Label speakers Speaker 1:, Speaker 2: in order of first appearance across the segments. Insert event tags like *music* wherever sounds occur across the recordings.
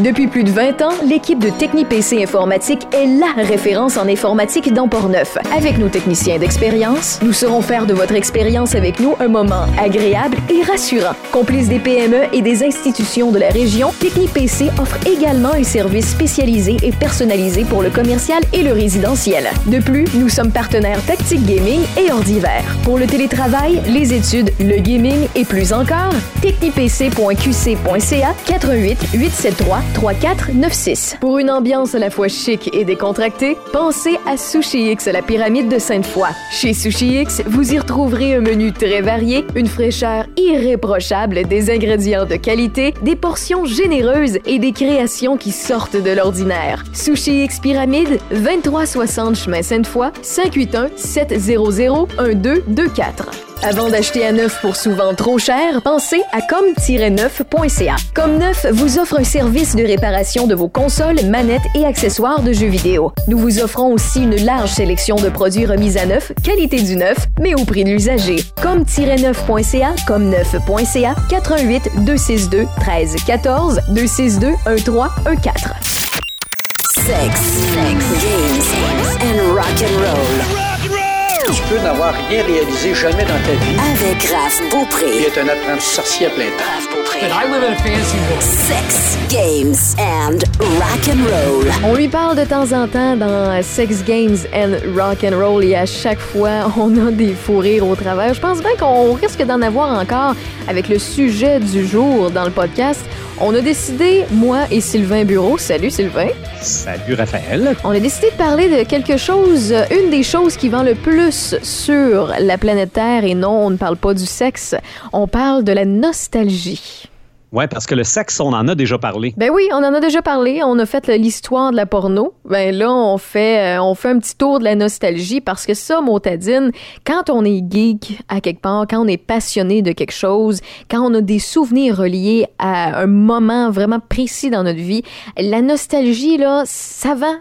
Speaker 1: Depuis plus de 20 ans, l'équipe de TechniPC Informatique est la référence en informatique dans Portneuf. Avec nos techniciens d'expérience, nous saurons faire de votre expérience avec nous un moment agréable et rassurant. Complice des PME et des institutions de la région, TechniPC offre également un service spécialisé et personnalisé pour le commercial et le résidentiel. De plus, nous sommes partenaires Tactique Gaming et Ordiver. Pour le télétravail, les études, le gaming et plus encore, technipc.qc.ca 88 873 3496. Pour une ambiance à la fois chic et décontractée, pensez à Sushi X, la pyramide de Sainte-Foy. Chez Sushi X, vous y retrouverez un menu très varié, une fraîcheur irréprochable, des ingrédients de qualité, des portions généreuses et des créations qui sortent de l'ordinaire. Sushi X Pyramide, 2360 chemin Sainte-Foy, 581 700 1224. Avant d'acheter à neuf pour souvent trop cher, pensez à comme-neuf.ca. Comme Neuf vous offre un service de réparation de vos consoles, manettes et accessoires de jeux vidéo. Nous vous offrons aussi une large sélection de produits remis à neuf, qualité du neuf, mais au prix de l'usager. Comme-neuf.ca, comme-neuf.ca, 88 262 13 14 262 13 14.
Speaker 2: Sex, sex, games and rock and roll.
Speaker 3: Tu peux n'avoir rien réalisé jamais dans ta vie.
Speaker 2: Avec Raph Beaupré.
Speaker 3: être un apprenti sorcier à plein temps.
Speaker 2: Raph Beaupré.
Speaker 4: I live in a fancy world.
Speaker 2: Sex, games and rock and roll.
Speaker 1: On lui parle de temps en temps dans Sex Games and Rock and Roll et à chaque fois, on a des fous rires au travers. Je pense bien qu'on risque d'en avoir encore avec le sujet du jour dans le podcast. On a décidé, moi et Sylvain Bureau, salut Sylvain,
Speaker 5: Salut Raphaël.
Speaker 1: on a décidé de parler de quelque chose, une des choses qui vend le plus sur la planète Terre et non, on ne parle pas du sexe, on parle de la nostalgie.
Speaker 5: Ouais, parce que le sexe, on en a déjà parlé.
Speaker 1: Ben oui, on en a déjà parlé. On a fait l'histoire de la porno. Ben là, on fait, euh, on fait un petit tour de la nostalgie parce que ça, Motadine, quand on est geek à quelque part, quand on est passionné de quelque chose, quand on a des souvenirs reliés à un moment vraiment précis dans notre vie, la nostalgie, là, ça va,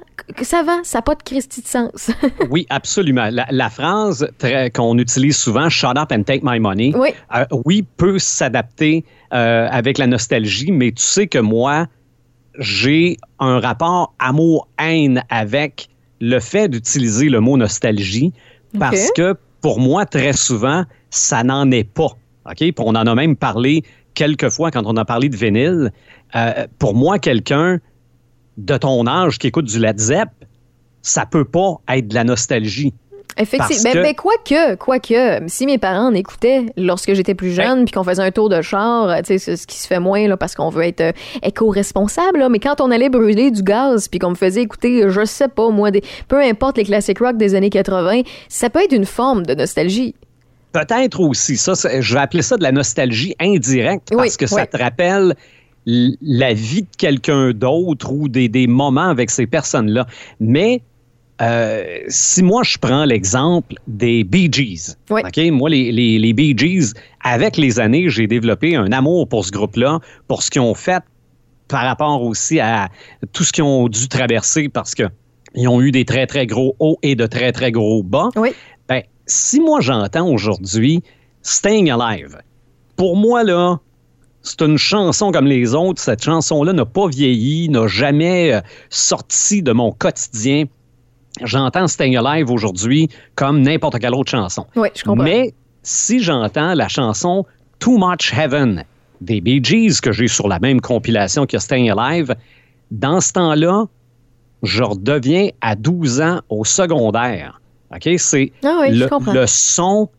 Speaker 1: ça va, ça n'a pas de Christie de sens. *laughs*
Speaker 5: Oui, absolument. La, la phrase qu'on utilise souvent, Shut up and take my money,
Speaker 1: Oui.
Speaker 5: euh, oui, peut s'adapter euh, avec la nostalgie, mais tu sais que moi, j'ai un rapport amour-haine avec le fait d'utiliser le mot nostalgie parce que pour moi, très souvent, ça n'en est pas. OK? On en a même parlé quelques fois quand on a parlé de vinyle. Euh, pour moi, quelqu'un de ton âge qui écoute du Led Zepp, ça peut pas être de la nostalgie.
Speaker 1: Effectivement.
Speaker 5: Parce
Speaker 1: Ben,
Speaker 5: que-
Speaker 1: ben, quoique, quoique, si mes parents en écoutaient lorsque j'étais plus jeune, puis qu'on faisait un tour de char, euh, tu sais, c'est ce qui se fait moins là, parce qu'on veut être euh, éco-responsable, mais quand on allait brûler du gaz, puis qu'on me faisait écouter, euh, je sais pas moi, des, peu importe les classiques rock des années 80, ça peut être une forme de nostalgie.
Speaker 5: Peut-être aussi, ça, je vais appeler ça de la nostalgie indirecte
Speaker 1: Oui,
Speaker 5: parce que ça
Speaker 1: oui.
Speaker 5: te rappelle la vie de quelqu'un d'autre ou des, des moments avec ces personnes-là. Mais euh, si moi je prends l'exemple des Bee Gees,
Speaker 1: Oui.
Speaker 5: Moi les, les, les Bee Gees, avec les années, j'ai développé un amour pour ce groupe-là, pour ce qu'ils ont fait par rapport aussi à tout ce qu'ils ont dû traverser parce que ils ont eu des très, très gros hauts et de très, très gros bas.
Speaker 1: Oui.
Speaker 5: Ben, si moi j'entends aujourd'hui Staying Alive, pour moi, là, c'est une chanson comme les autres. Cette chanson-là n'a pas vieilli, n'a jamais euh, sorti de mon quotidien. J'entends Staying Alive aujourd'hui comme n'importe quelle autre chanson.
Speaker 1: Oui, je comprends.
Speaker 5: Mais si j'entends la chanson Too Much Heaven des Bee Gees que j'ai sur la même compilation que Staying Alive, dans ce temps-là, je redeviens à 12 ans au secondaire. OK? C'est
Speaker 1: Ah oui,
Speaker 5: le, le son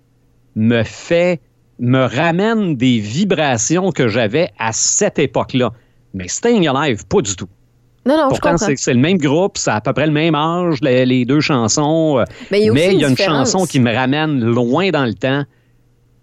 Speaker 5: me fait, me ramène des vibrations que j'avais à cette époque-là. Mais Staying Alive, pas du tout.
Speaker 1: Non, non, je
Speaker 5: Pourtant, c'est le même groupe, c'est à peu près le même âge, les, les deux chansons. euh,
Speaker 1: Mais il y a aussi
Speaker 5: mais il y a
Speaker 1: une
Speaker 5: chanson qui me ramène loin dans le temps,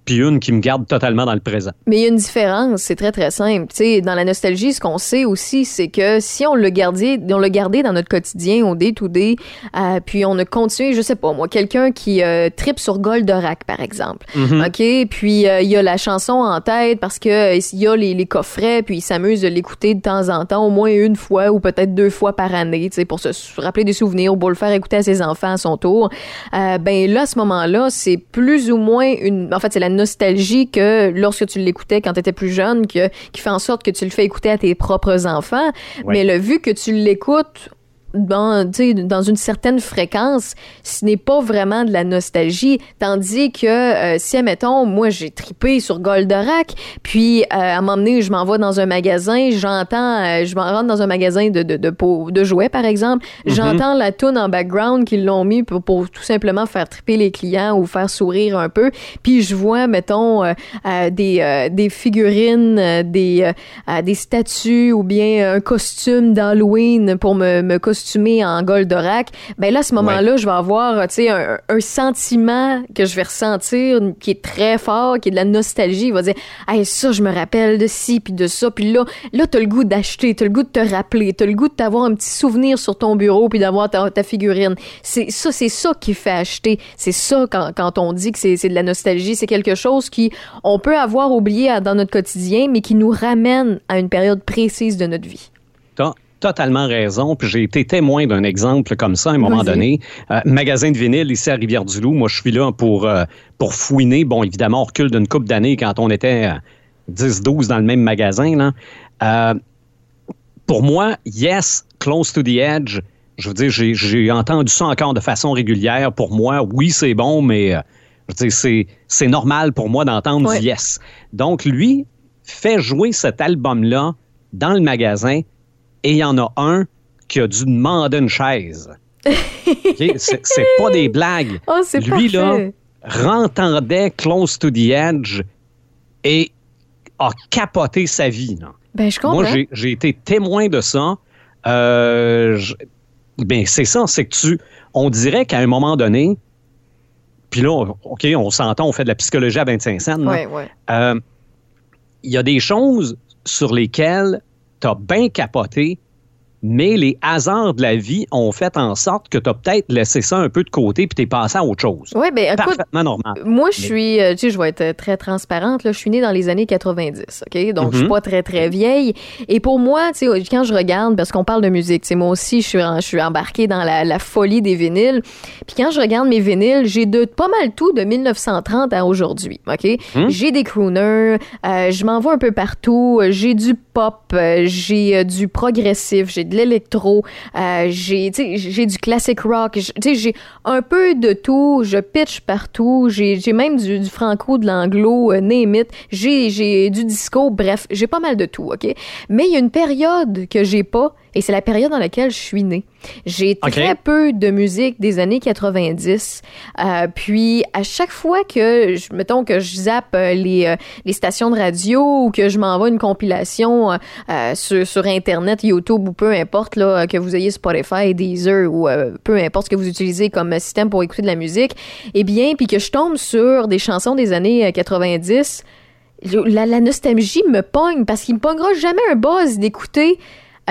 Speaker 5: puis une qui me garde totalement dans le présent.
Speaker 1: Mais il y a une différence, c'est très très simple. Tu sais, dans la nostalgie, ce qu'on sait aussi, c'est que si on l'a gardé, on l'a gardé dans notre quotidien, au day to day, euh, puis on a continué, je sais pas moi, quelqu'un qui euh, tripe sur Goldorak par exemple,
Speaker 5: Mhm.
Speaker 1: ok, puis euh, il y a la chanson en tête parce que euh, il y a les, les coffrets, puis il s'amuse de l'écouter de temps en temps, au moins une fois ou peut-être deux fois par année, tu pour se rappeler des souvenirs ou pour le faire écouter à ses enfants à son tour. Ben là, à ce moment-là, c'est plus ou moins une, en fait, c'est la nostalgie que lorsque tu l'écoutais quand tu étais plus jeune, que, qui fait en sorte que tu le fais écouter à tes propres enfants. Mais le vu que tu l'écoutes dans, dans une certaine fréquence, ce n'est pas vraiment de la nostalgie. Tandis que euh, si, admettons, moi, j'ai tripé sur Goldorak, puis euh, à un moment donné, je m'en vais dans un magasin, j'entends, euh, je m'en rentre dans un magasin de, de, de, de jouets, par exemple, mhm. j'entends la tune en background qu'ils l'ont mis pour, pour, tout simplement faire triper les clients ou faire sourire un peu, puis je vois, mettons, des, des figurines, des, des statues ou bien un costume d'Halloween pour me, me costumer costumé en Goldorak, ben là, à ce moment-là, je vais avoir, tu sais, un, sentiment que je vais ressentir qui est très fort, qui est de la nostalgie. Il va dire, hey, ça, je me rappelle de ci, puis de ça, puis là, là, t'as le goût d'acheter, t'as le goût de te rappeler, t'as le goût de t'avoir un petit souvenir sur ton bureau, puis d'avoir ta, figurine. C'est ça, c'est ça qui fait acheter. C'est ça quand, quand on dit que c'est de la nostalgie, c'est quelque chose qui on peut avoir oublié dans notre quotidien, mais qui nous ramène à une période précise de notre vie
Speaker 5: totalement raison. Puis j'ai été témoin d'un exemple comme ça à un moment donné. Euh, magasin de vinyle ici à Rivière-du-Loup. Moi, je suis là pour, euh, pour fouiner. Bon, évidemment, on recule d'une couple d'années quand on était 10-12 dans le même magasin. Là. Euh, pour moi, yes, close to the edge. Je veux dire, j'ai entendu ça encore de façon régulière. Pour moi, oui, c'est bon, mais je veux dire, c'est normal pour moi d'entendre yes. Donc, lui fait jouer cet album-là dans le magasin et il y en a un qui a dû demander une chaise. *laughs* C'est pas des blagues.
Speaker 1: Oh,
Speaker 5: Lui, là, rentendait Close to the Edge et a capoté sa vie.
Speaker 1: Ben, je comprends.
Speaker 5: Moi, j'ai été témoin de ça. Euh, ben, c'est ça, c'est que tu. On dirait qu'à un moment donné, puis là, OK, on s'entend, on fait de la psychologie à 25 cents.
Speaker 1: Oui,
Speaker 5: euh, Il y a des choses sur lesquelles t'as bien capoté, mais les hasards de la vie ont fait en sorte que tu as peut-être laissé ça un peu de côté puis tu es passé à autre chose.
Speaker 1: Oui, bien,
Speaker 5: Parfaitement normal.
Speaker 1: Moi, je suis, euh, tu sais, je vais être très transparente, là, je suis née dans les années 90, OK? Donc, je suis mhm. pas très, très vieille. Et pour moi, tu sais, quand je regarde, parce qu'on parle de musique, tu sais, moi aussi, je suis, je suis embarquée dans la, la, folie des vinyles. Puis quand je regarde mes vinyles, j'ai de pas mal tout de 1930 à aujourd'hui, OK? Mhm. J'ai des crooners, euh, je m'en vois un peu partout, j'ai du pop, euh, j'ai du progressif, j'ai de l'électro, euh, j'ai du classic rock, j'ai un peu de tout, je pitch partout, j'ai même du, franco, de l'anglo, euh, j'ai du disco, bref, j'ai pas mal de tout, OK? Mais il y a une période que j'ai pas, et c'est la période dans laquelle je suis née. J'ai très peu de musique des années 90. Euh, puis à chaque fois que, je, mettons que je zappe euh, les, euh, les stations de radio ou que je m'envoie une compilation euh, sur, sur Internet, YouTube ou peu importe, là, que vous ayez Spotify, Deezer ou peu importe ce que vous utilisez comme système pour écouter de la musique, eh bien, puis que je tombe sur des chansons des années 90, la, la nostalgie me pogne parce qu'il me pognera jamais un buzz d'écouter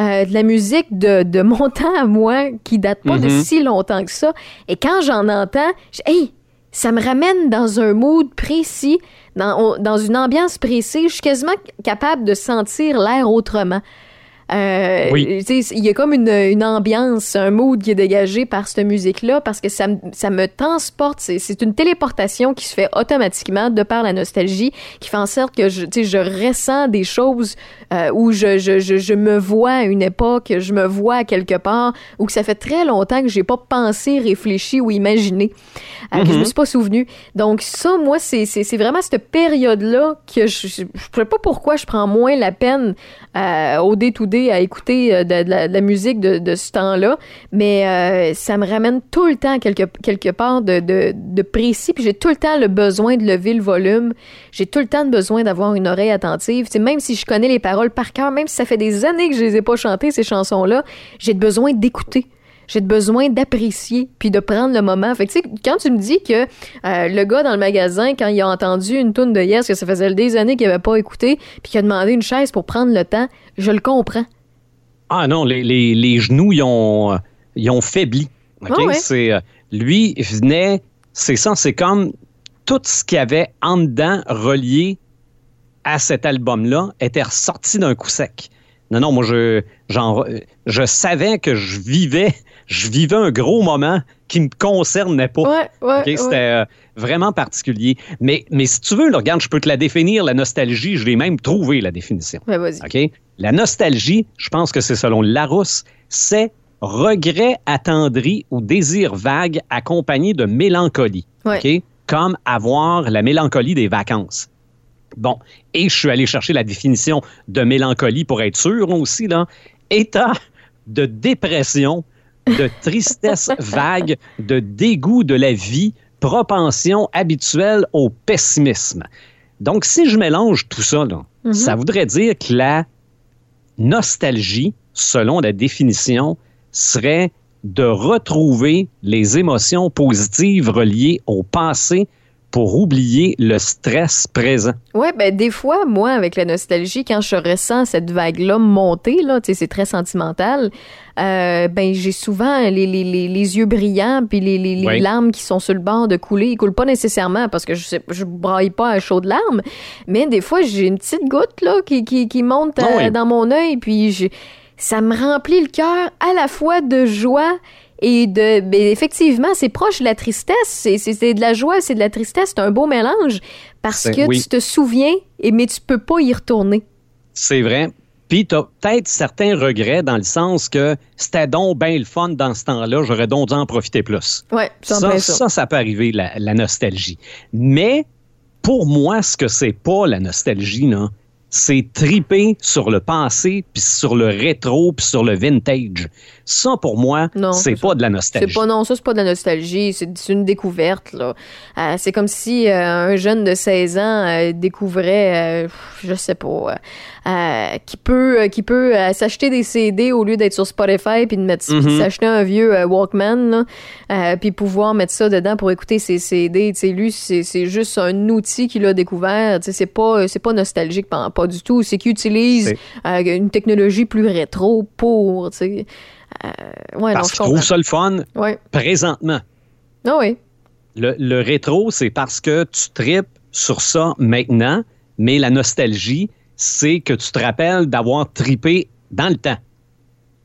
Speaker 1: euh, de la musique de, de, mon *laughs* temps à moi qui date pas de mhm. si longtemps que ça. Et quand j'en entends, je, hey, ça me ramène dans un mood précis, dans, dans une ambiance précise. Je suis quasiment capable de sentir l'air autrement. Euh, il y a comme une, une, ambiance, un mood qui est dégagé par cette musique-là parce que ça, ça me transporte. C'est une téléportation qui se fait automatiquement de par la nostalgie, qui fait en sorte que je, je ressens des choses euh, où je, je, je, je, me vois à une époque, je me vois à quelque part, ou que ça fait très longtemps que j'ai pas pensé, réfléchi ou imaginé, euh, que je me mm-hmm. suis pas souvenu. Donc ça, moi, c'est vraiment cette période-là que je ne sais pas pourquoi je prends moins la peine euh, au day-to-day à écouter euh, de, la, musique de, ce temps-là, mais euh, ça me ramène tout le temps quelque, quelque part de, de, précis, puis j'ai tout le temps le besoin de lever le volume, j'ai tout le temps besoin d'avoir une oreille attentive. T'sais, même si je connais les paroles par cœur, même si ça fait des années que je les ai pas chantées, ces chansons-là, j'ai besoin d'écouter j'ai besoin d'apprécier puis de prendre le moment. Fait que, tu sais, quand tu me dis que euh, le gars dans le magasin, quand il a entendu une toune de Yes, que ça faisait des années qu'il avait pas écouté, puis qu'il a demandé une chaise pour prendre le temps, je le comprends.
Speaker 5: Ah non, les, les, les genoux, ils ont, ils ont faibli. Okay? C'est, euh, lui, il venait, c'est ça, c'est comme tout ce qu'il y avait en dedans relié à cet album-là était ressorti d'un coup sec. Non, non, moi, je, genre, je savais que je vivais je vivais un gros moment qui me concernait pas.
Speaker 1: Ouais, ouais, ouais.
Speaker 5: C'était euh, vraiment particulier. Mais, mais si tu veux, là, regarde, je peux te la définir, la nostalgie. Je l'ai même trouvé, la définition.
Speaker 1: Ouais, vas-y.
Speaker 5: OK? La nostalgie, je pense que c'est selon Larousse, c'est regret attendri ou désir vague accompagné de mélancolie.
Speaker 1: Ouais.
Speaker 5: OK? Comme avoir la mélancolie des vacances. Bon, et je suis allé chercher la définition de mélancolie pour être sûr aussi, là. État de dépression, de tristesse vague, de dégoût de la vie, propension habituelle au pessimisme. Donc, si je mélange tout ça, là,
Speaker 1: Mhm.
Speaker 5: ça voudrait dire que la nostalgie, selon la définition, serait de retrouver les émotions positives reliées au passé pour oublier le stress présent.
Speaker 1: Ouais, ben des fois, moi, avec la nostalgie, quand je ressens cette vague-là monter, là, c'est très sentimental, euh, ben j'ai souvent les, les, les, les yeux brillants puis les, les,
Speaker 5: Oui.
Speaker 1: larmes qui sont sur le bord de couler. Ils coulent pas nécessairement parce que je sais, je braille pas à chaud de larmes, mais des fois, j'ai une petite goutte là qui, qui, qui monte euh,
Speaker 5: Ah oui.
Speaker 1: dans mon œil puis j'ai- ça me remplit le cœur à la fois de joie et de ben, effectivement c'est proche de la tristesse c'est c'est- de la joie c'est de la tristesse c'est un beau mélange parce
Speaker 5: C'est-
Speaker 1: que
Speaker 5: oui.
Speaker 1: tu te souviens et mais tu peux pas y retourner
Speaker 5: C'est vrai. Puis tu as peut-être certains regrets dans le sens que c'était donc bien le fun dans ce temps-là, j'aurais donc dû en profiter plus.
Speaker 1: en
Speaker 5: Ça, ça,
Speaker 1: ça,
Speaker 5: peut arriver, la, la nostalgie. Mais pour moi, ce que c'est pas la nostalgie, c'est triper sur le passé, puis sur le rétro, puis sur le vintage. Ça, pour moi, c'est pas
Speaker 1: ça.
Speaker 5: de la nostalgie.
Speaker 1: pas non ça c'est pas de la nostalgie c'est une découverte là Euh, c'est comme si euh, un jeune de 16 ans euh, découvrait je sais pas qui peut qui peut s'acheter des CD au lieu d'être sur Spotify puis de mettre
Speaker 5: Mhm.
Speaker 1: s'acheter un vieux Walkman puis pouvoir mettre ça dedans pour écouter ses CD tu sais lui c'est juste un outil qu'il a découvert c'est pas pas nostalgique pas, pas du tout c'est qu'il utilise
Speaker 5: C'est-
Speaker 1: euh, une technologie plus rétro pour tu euh, ouais
Speaker 5: Parce qu'ils trouvent ça le fun
Speaker 1: ouais
Speaker 5: présentement.
Speaker 1: ah oui
Speaker 5: Le, le rétro, c'est parce que tu tripes sur ça maintenant, mais la nostalgie, c'est que tu te rappelles d'avoir tripé dans le temps.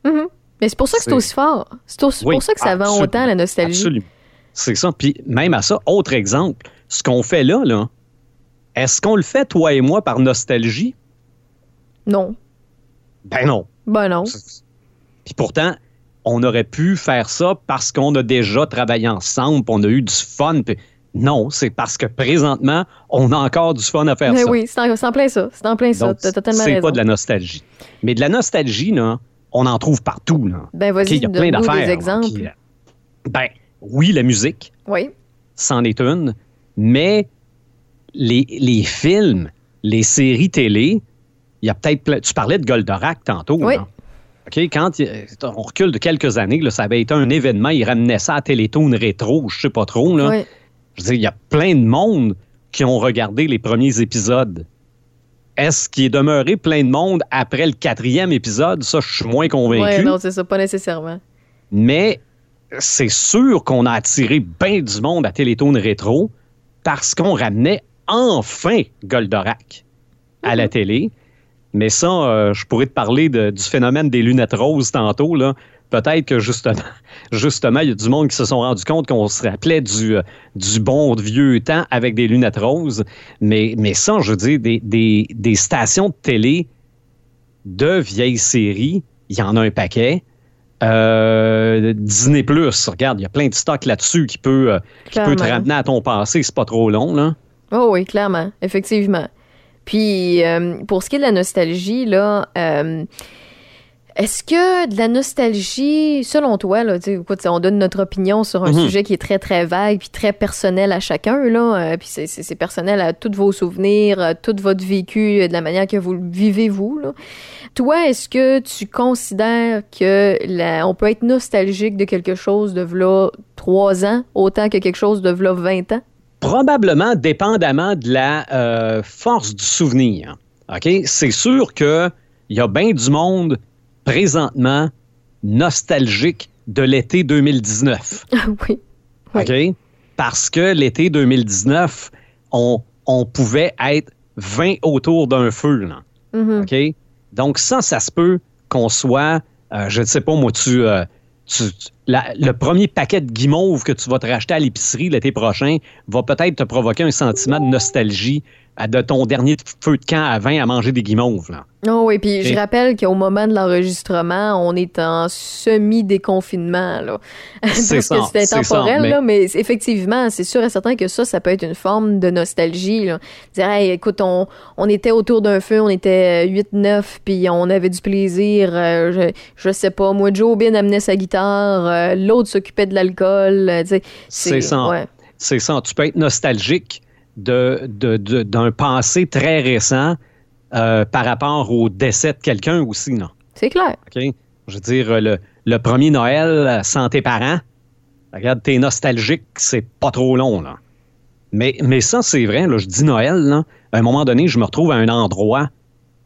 Speaker 1: Mhm. Mais c'est pour ça que c'est aussi fort. C'est
Speaker 5: Oui,
Speaker 1: pour ça que ça vend autant, la nostalgie.
Speaker 5: Absolument. C'est ça. Puis même à ça, autre exemple, ce qu'on fait là, là, est-ce qu'on le fait, toi et moi, par nostalgie?
Speaker 1: Non.
Speaker 5: Ben non.
Speaker 1: Ben non.
Speaker 5: Puis pourtant, on aurait pu faire ça parce qu'on a déjà travaillé ensemble, on a eu du fun. non, c'est parce que présentement, on a encore du fun à faire
Speaker 1: Mais
Speaker 5: ça.
Speaker 1: oui, c'est en, plein ça. C'est en plein ça. T'as totalement
Speaker 5: c'est pas de la nostalgie. Mais de la nostalgie, là, on en trouve partout. Là.
Speaker 1: Ben vas-y,
Speaker 5: il y a plein d'affaires.
Speaker 1: des
Speaker 5: là,
Speaker 1: exemples.
Speaker 5: qui, euh, ben, oui, la musique,
Speaker 1: Oui.
Speaker 5: c'en est une, mais les, les films, les séries télé, il y a peut-être plein- Tu parlais de Goldorak tantôt.
Speaker 1: Oui.
Speaker 5: là. OK, quand on recule de quelques années, là, ça avait été un événement, ils ramenaient ça à Télétoon rétro, je sais pas trop. Là.
Speaker 1: Oui.
Speaker 5: Je veux dire, il y a plein de monde qui ont regardé les premiers épisodes. Est-ce qu'il est demeuré plein de monde après le quatrième épisode? Ça, je suis moins convaincu.
Speaker 1: Ouais, non, c'est ça, pas nécessairement.
Speaker 5: Mais c'est sûr qu'on a attiré bien du monde à Télétoon rétro parce qu'on ramenait enfin Goldorak à la télé. Mais ça, euh, je pourrais te parler de- du phénomène des lunettes roses tantôt. Là. Peut-être que justement, *laughs* justement, il y a du monde qui se sont rendu compte qu'on se rappelait du, euh, du bon vieux temps avec des lunettes roses. Mais, mais ça, je veux dire, des, des- des stations de télé de vieilles séries, il y en a un paquet. Euh, Disney Plus, regarde, il y a plein de stocks là-dessus qui peut, qui peut te ramener à ton passé, c'est pas trop long, là.
Speaker 1: Oh oui, clairement, effectivement. Puis, euh, pour ce qui est de la nostalgie, là, euh, est-ce que de la nostalgie, selon toi, là, écoute, on donne notre opinion sur un
Speaker 5: Mhm.
Speaker 1: sujet qui est très, très vague, puis très personnel à chacun, là, euh, puis c'est- personnel à tous vos souvenirs, à tout votre vécu, de la manière que vous le vivez, vous, là. Toi, est-ce que tu considères que la, on peut être nostalgique de quelque chose de v'là trois ans, autant que quelque chose de v'là 20 ans?
Speaker 5: Probablement dépendamment de la euh, force du souvenir. OK? C'est sûr qu'il y a bien du monde présentement nostalgique de l'été 2019. *laughs*
Speaker 1: oui. Oui.
Speaker 5: OK? Parce que l'été 2019, on, on pouvait être 20 autour d'un feu. Là.
Speaker 1: Mhm.
Speaker 5: OK? Donc, ça, ça se peut qu'on soit, euh, je ne sais pas, moi, tu, euh, le premier paquet de guimauves que tu vas te racheter à l'épicerie l'été prochain va peut-être te provoquer un sentiment de nostalgie à- de ton dernier feu de camp à vin à manger des guimauves. Là.
Speaker 1: Oh oui, puis je rappelle qu'au moment de l'enregistrement, on est en semi-déconfinement, là. *laughs* Parce que
Speaker 5: c'est mais-
Speaker 1: là, mais effectivement, c'est sûr et certain que ça, ça peut être une forme de nostalgie, là. Dire, hey, écoute, on, on était autour d'un feu, on était 8-9, puis on avait du plaisir, euh, je, je sais pas, moi, Joe Bin amenait sa guitare, euh, l'autre s'occupait de l'alcool, euh.
Speaker 5: C'est ça.
Speaker 1: Ouais.
Speaker 5: C'est ça. Tu peux être nostalgique de, de- de- d'un passé très récent euh, par rapport au décès de quelqu'un aussi, non?
Speaker 1: C'est clair.
Speaker 5: Je veux dire, le, le premier Noël sans tes parents, regarde, t'es nostalgique, c'est pas trop long, là. Mais, mais ça, c'est vrai, là, je dis Noël, là, à un moment donné, je me retrouve à un endroit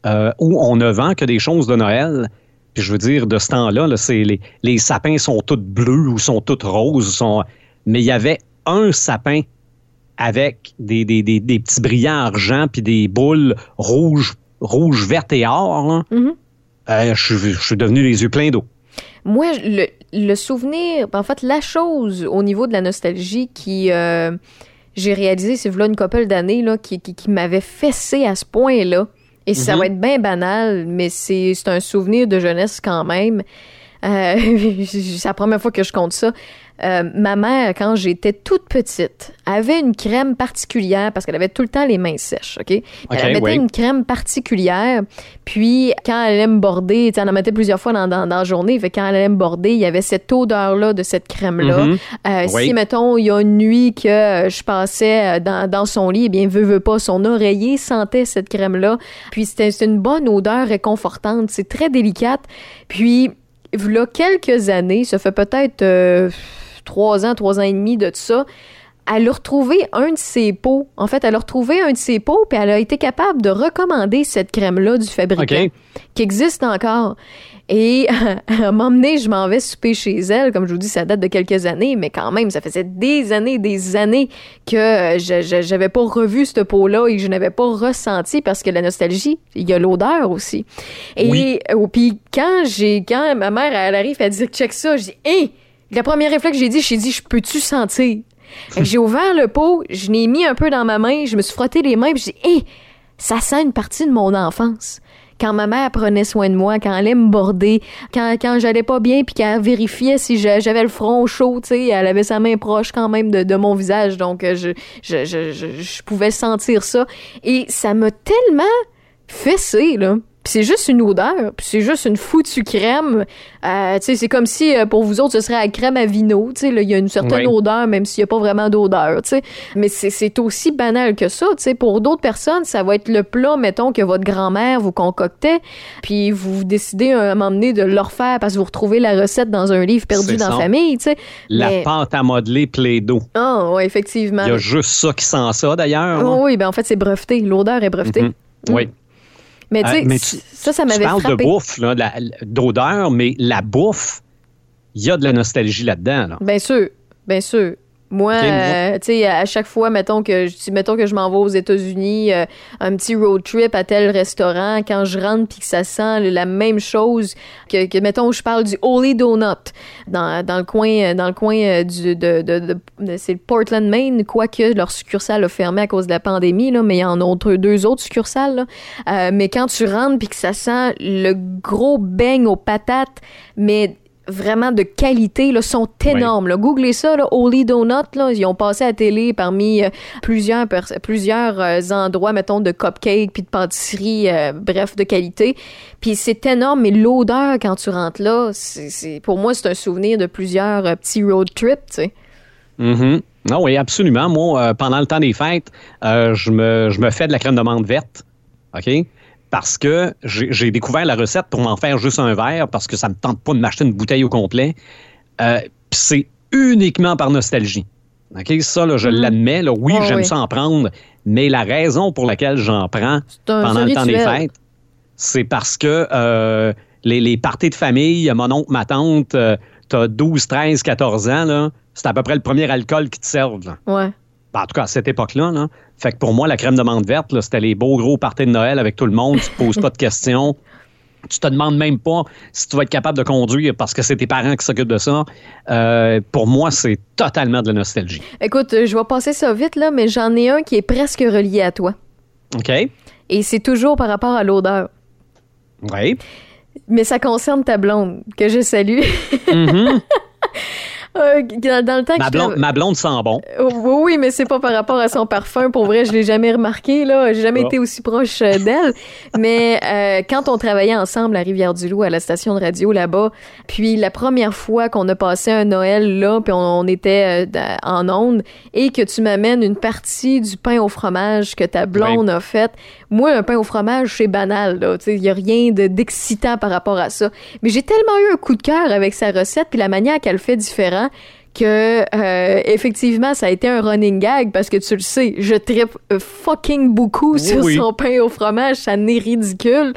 Speaker 5: euh, où on ne vend que des choses de Noël. Puis je veux dire, de ce temps-là, là, c'est les, les sapins sont tous bleus ou sont tous roses. Sont... Mais il y avait un sapin avec des, des, des, des petits brillants argent puis des boules rouges, rouges, vertes et or.
Speaker 1: Mhm.
Speaker 5: Euh, je, suis- je suis devenu les yeux pleins d'eau.
Speaker 1: Moi, le, le souvenir, en fait, la chose au niveau de la nostalgie qui euh, j'ai réalisé, c'est là une couple d'années, là, qui, qui, qui m'avait fessé à ce point-là. Et ça
Speaker 5: Mhm.
Speaker 1: va être bien banal, mais c'est c'est un souvenir de jeunesse quand même. Euh, *laughs* c'est la première fois que je compte ça. Euh, ma mère, quand j'étais toute petite, avait une crème particulière parce qu'elle avait tout le temps les mains sèches, OK? Elle mettait
Speaker 5: oui.
Speaker 1: une crème particulière. Puis, quand elle allait me border, elle en mettait plusieurs fois dans, dans, dans la journée. Fait quand elle allait me border, il y avait cette odeur-là de cette crème-là.
Speaker 5: Mhm.
Speaker 1: Euh,
Speaker 5: Oui.
Speaker 1: Si, mettons, il y a une nuit que euh, je passais dans, dans son lit, eh bien, veut, veut pas, son oreiller sentait cette crème-là. Puis, c'était une bonne odeur réconfortante. C'est très délicate. Puis, là, quelques années, ça fait peut-être euh, trois ans, trois ans et demi de ça, elle a retrouvé un de ses pots. En fait, elle a retrouvé un de ses pots, puis elle a été capable de recommander cette crème-là du fabricant, qui existe encore. Et *laughs* à un moment donné, je m'en vais souper chez elle. Comme je vous dis, ça date de quelques années, mais quand même, ça faisait des années, des années que je j'avais pas revu ce pot-là et que je n'avais pas ressenti parce que la nostalgie, il y a l'odeur aussi. Et
Speaker 5: Oui.
Speaker 1: euh, puis quand j'ai quand ma mère elle arrive, elle dit check ça, je dis hé, la première réflexe que j'ai dit, j'ai dit je peux-tu sentir? J'ai ouvert le pot, je l'ai mis un peu dans ma main, je me suis frotté les mains, puis j'ai dit hé, ça sent une partie de mon enfance. Quand ma mère prenait soin de moi, quand elle allait me border, quand, quand j'allais pas bien, puis qu'elle vérifiait si j'avais le front chaud, tu sais, elle avait sa main proche quand même de, mon visage, donc euh, je, je, je, je, je pouvais sentir ça. Et ça m'a tellement fessé, là. Puis c'est juste une odeur, puis c'est juste une foutue crème. Euh, c'est comme si euh, pour vous autres, ce serait la crème à vino. Il y a une certaine odeur, même s'il n'y a pas vraiment d'odeur. Mais c'est- aussi banal que ça. Tu sais, pour d'autres personnes, ça va être le plat, mettons, que votre grand-mère vous concoctait, puis vous décidez à un moment donné de le refaire parce que vous retrouvez la recette dans un livre perdu dans la famille.
Speaker 5: La
Speaker 1: mais
Speaker 5: pâte à modeler Play-Doh.
Speaker 1: ah, ouais, effectivement.
Speaker 5: Il y a juste ça qui sent ça, d'ailleurs.
Speaker 1: Oh,
Speaker 5: là.
Speaker 1: oui, ben en fait, c'est breveté. L'odeur est brevetée.
Speaker 5: Mhm. Oui.
Speaker 1: Mais tu
Speaker 5: Euh,
Speaker 1: sais,
Speaker 5: tu-
Speaker 1: ça, ça
Speaker 5: Tu
Speaker 1: m'avait
Speaker 5: parles
Speaker 1: frappé.
Speaker 5: de bouffe, là, de la- d'odeur, mais la bouffe, il y a de la nostalgie là-dedans. là.
Speaker 1: Bien sûr, bien sûr. Moi, euh, tu sais, à chaque fois, mettons que, je- mettons que je m'en vais aux États-Unis, euh, un petit road trip à tel restaurant, quand je rentre puis que ça sent la même chose que, que mettons, je parle du Holy Donut dans, dans le coin, euh, dans le coin euh, du, de, de, de- de- c'est Portland, Maine, quoique leur succursale a fermé à cause de la pandémie, là, mais il y en a autre- deux autres succursales, là. Euh, mais quand tu rentres puis que ça sent le gros beigne aux patates, mais vraiment de qualité, là, sont énormes. là. Googlez ça, là, Holy Donut, là, ils ont passé à la télé parmi euh, plusieurs, plusieurs euh, endroits, mettons, de cupcakes puis de pâtisseries, euh, bref, de qualité. Puis c'est énorme, mais l'odeur quand tu rentres là, c'est, pour moi, c'est un souvenir de plusieurs euh, petits road trips, tu sais.
Speaker 5: Non, oui, absolument. Moi, pendant le temps des fêtes, je, me, je me fais de la crème de menthe verte. OK? Parce que j'ai découvert la recette pour m'en faire juste un verre parce que ça me tente pas de m'acheter une bouteille au complet. Euh, Puis c'est uniquement par nostalgie. OK? Ça, là, je
Speaker 1: Mhm.
Speaker 5: l'admets. Oui,
Speaker 1: Ah,
Speaker 5: j'aime
Speaker 1: oui.
Speaker 5: ça en prendre, mais la raison pour laquelle j'en prends pendant le temps des fêtes, c'est parce que euh, les, les parties de famille, mon oncle, ma tante, euh, t'as 12, 13, 14 ans, c'est à peu près le premier alcool qui te servent.
Speaker 1: Ouais.
Speaker 5: Ben, en tout cas, à cette époque-là. Là. Fait que pour moi, la crème de menthe verte, c'était les beaux gros parties de Noël avec tout le monde. Tu te poses pas de questions. tu te demandes même pas si tu vas être capable de conduire parce que c'est tes parents qui s'occupent de ça. Euh, pour moi, c'est totalement de la nostalgie.
Speaker 1: Écoute, je vais passer ça vite, là, mais j'en ai un qui est presque relié à toi.
Speaker 5: OK?
Speaker 1: Et c'est toujours par rapport à l'odeur.
Speaker 5: Oui.
Speaker 1: Mais ça concerne ta blonde, que je salue.
Speaker 5: Mhm. *laughs*
Speaker 1: Euh, dans, dans le temps que
Speaker 5: ma, blonde,
Speaker 1: trava-
Speaker 5: ma blonde sent bon.
Speaker 1: Oh, Oui, oui, mais c'est pas par rapport à son parfum. Pour vrai, je l'ai jamais remarqué. Là, j'ai jamais
Speaker 5: Ah.
Speaker 1: été aussi proche euh, d'elle. mais euh, quand on travaillait ensemble à Rivière-du-Loup, à la station de radio là-bas, puis la première fois qu'on a passé un Noël là, puis on, on était euh, en onde, et que tu m'amènes une partie du pain au fromage que ta blonde a fait. Moi, un pain au fromage, c'est banal. Il y a rien de d'excitant par rapport à ça. Mais j'ai tellement eu un coup de cœur avec sa recette, puis la manière qu'elle fait différent que euh, effectivement ça a été un running gag parce que tu le sais, je tripe euh, fucking beaucoup sur
Speaker 5: oui.
Speaker 1: son pain au fromage, ça n'est ridicule.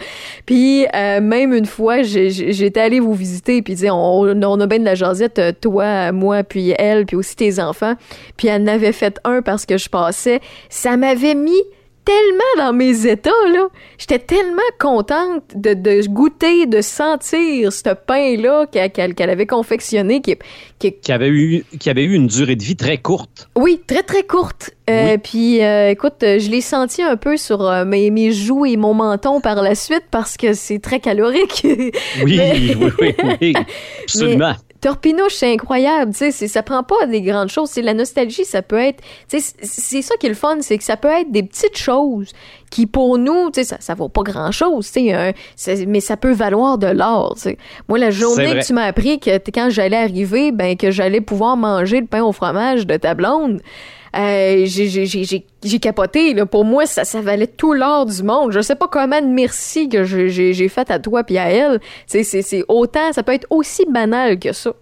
Speaker 1: Puis euh, même une fois, j'étais allée vous visiter puis tu sais, on, on a bien de la jasette, toi, moi, puis elle, puis aussi tes enfants. Puis elle en avait fait un parce que je passais, ça m'avait mis tellement dans mes états, là. J'étais tellement contente de, de goûter, de sentir ce pain-là qu'elle avait confectionné, qui, qui,
Speaker 5: Qui avait, eu, qui avait eu une durée de vie très courte.
Speaker 1: oui, très très courte. Euh,
Speaker 5: Oui.
Speaker 1: Puis, euh, écoute, je l'ai senti un peu sur euh, mes, mes joues et mon menton par la suite parce que c'est très calorique. *laughs*
Speaker 5: Oui,
Speaker 1: Mais-
Speaker 5: oui, oui, oui. Absolument.
Speaker 1: Torpinouche, c'est incroyable, tu sais, ça prend pas des grandes choses, c'est la nostalgie, ça peut être, tu sais, c'est- ça qui est le fun, c'est que ça peut être des petites choses qui pour nous, tu sais, ça, ça vaut pas grand chose, tu sais, mais ça peut valoir de l'or, tu sais. Moi, la journée que tu m'as appris que quand j'allais arriver, ben que j'allais pouvoir manger le pain au fromage de ta blonde. Euh, j'ai- j'ai j'ai- j'ai- j'ai capoté. Là. Pour moi, ça, ça valait tout l'or du monde. Je sais pas comment de merci que j'ai j'ai fait à toi puis à elle. C'est c'est autant, ça peut être aussi banal que ça.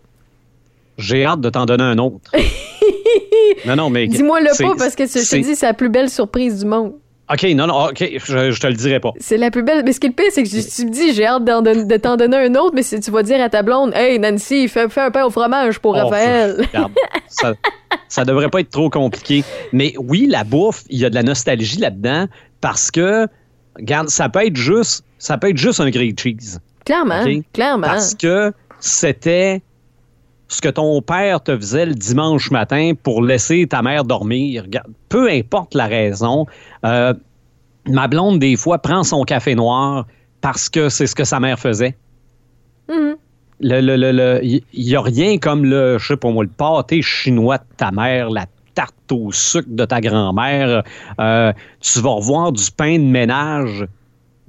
Speaker 5: J'ai hâte de t'en donner un autre. *laughs* non, non, mais.
Speaker 1: Dis-moi le pas parce que je te dis c'est la plus belle surprise du monde.
Speaker 5: OK, non, non, OK, je, je te le dirai pas.
Speaker 1: C'est la plus belle. Mais ce qui est le pire, c'est que je- tu me dis j'ai hâte de t'en donner un autre, mais si tu vas dire à ta blonde, hey Nancy, fais, fais un pain au fromage pour
Speaker 5: Oh,
Speaker 1: Raphaël.
Speaker 5: regarde, ça, ça devrait pas être trop compliqué. Mais oui, la bouffe, il y a de la nostalgie là-dedans parce que, regarde, ça peut être juste, ça peut être juste un grilled cheese.
Speaker 1: Clairement, clairement.
Speaker 5: Parce que c'était ce que ton père te faisait le dimanche matin pour laisser ta mère dormir. Peu importe la raison, euh, ma blonde, des fois, prend son café noir parce que c'est ce que sa mère faisait. Le, le, le, le- il n'y a rien comme le, je sais pas moi, le pâté chinois de ta mère, la tarte au sucre de ta grand-mère. Euh, tu vas revoir du pain de ménage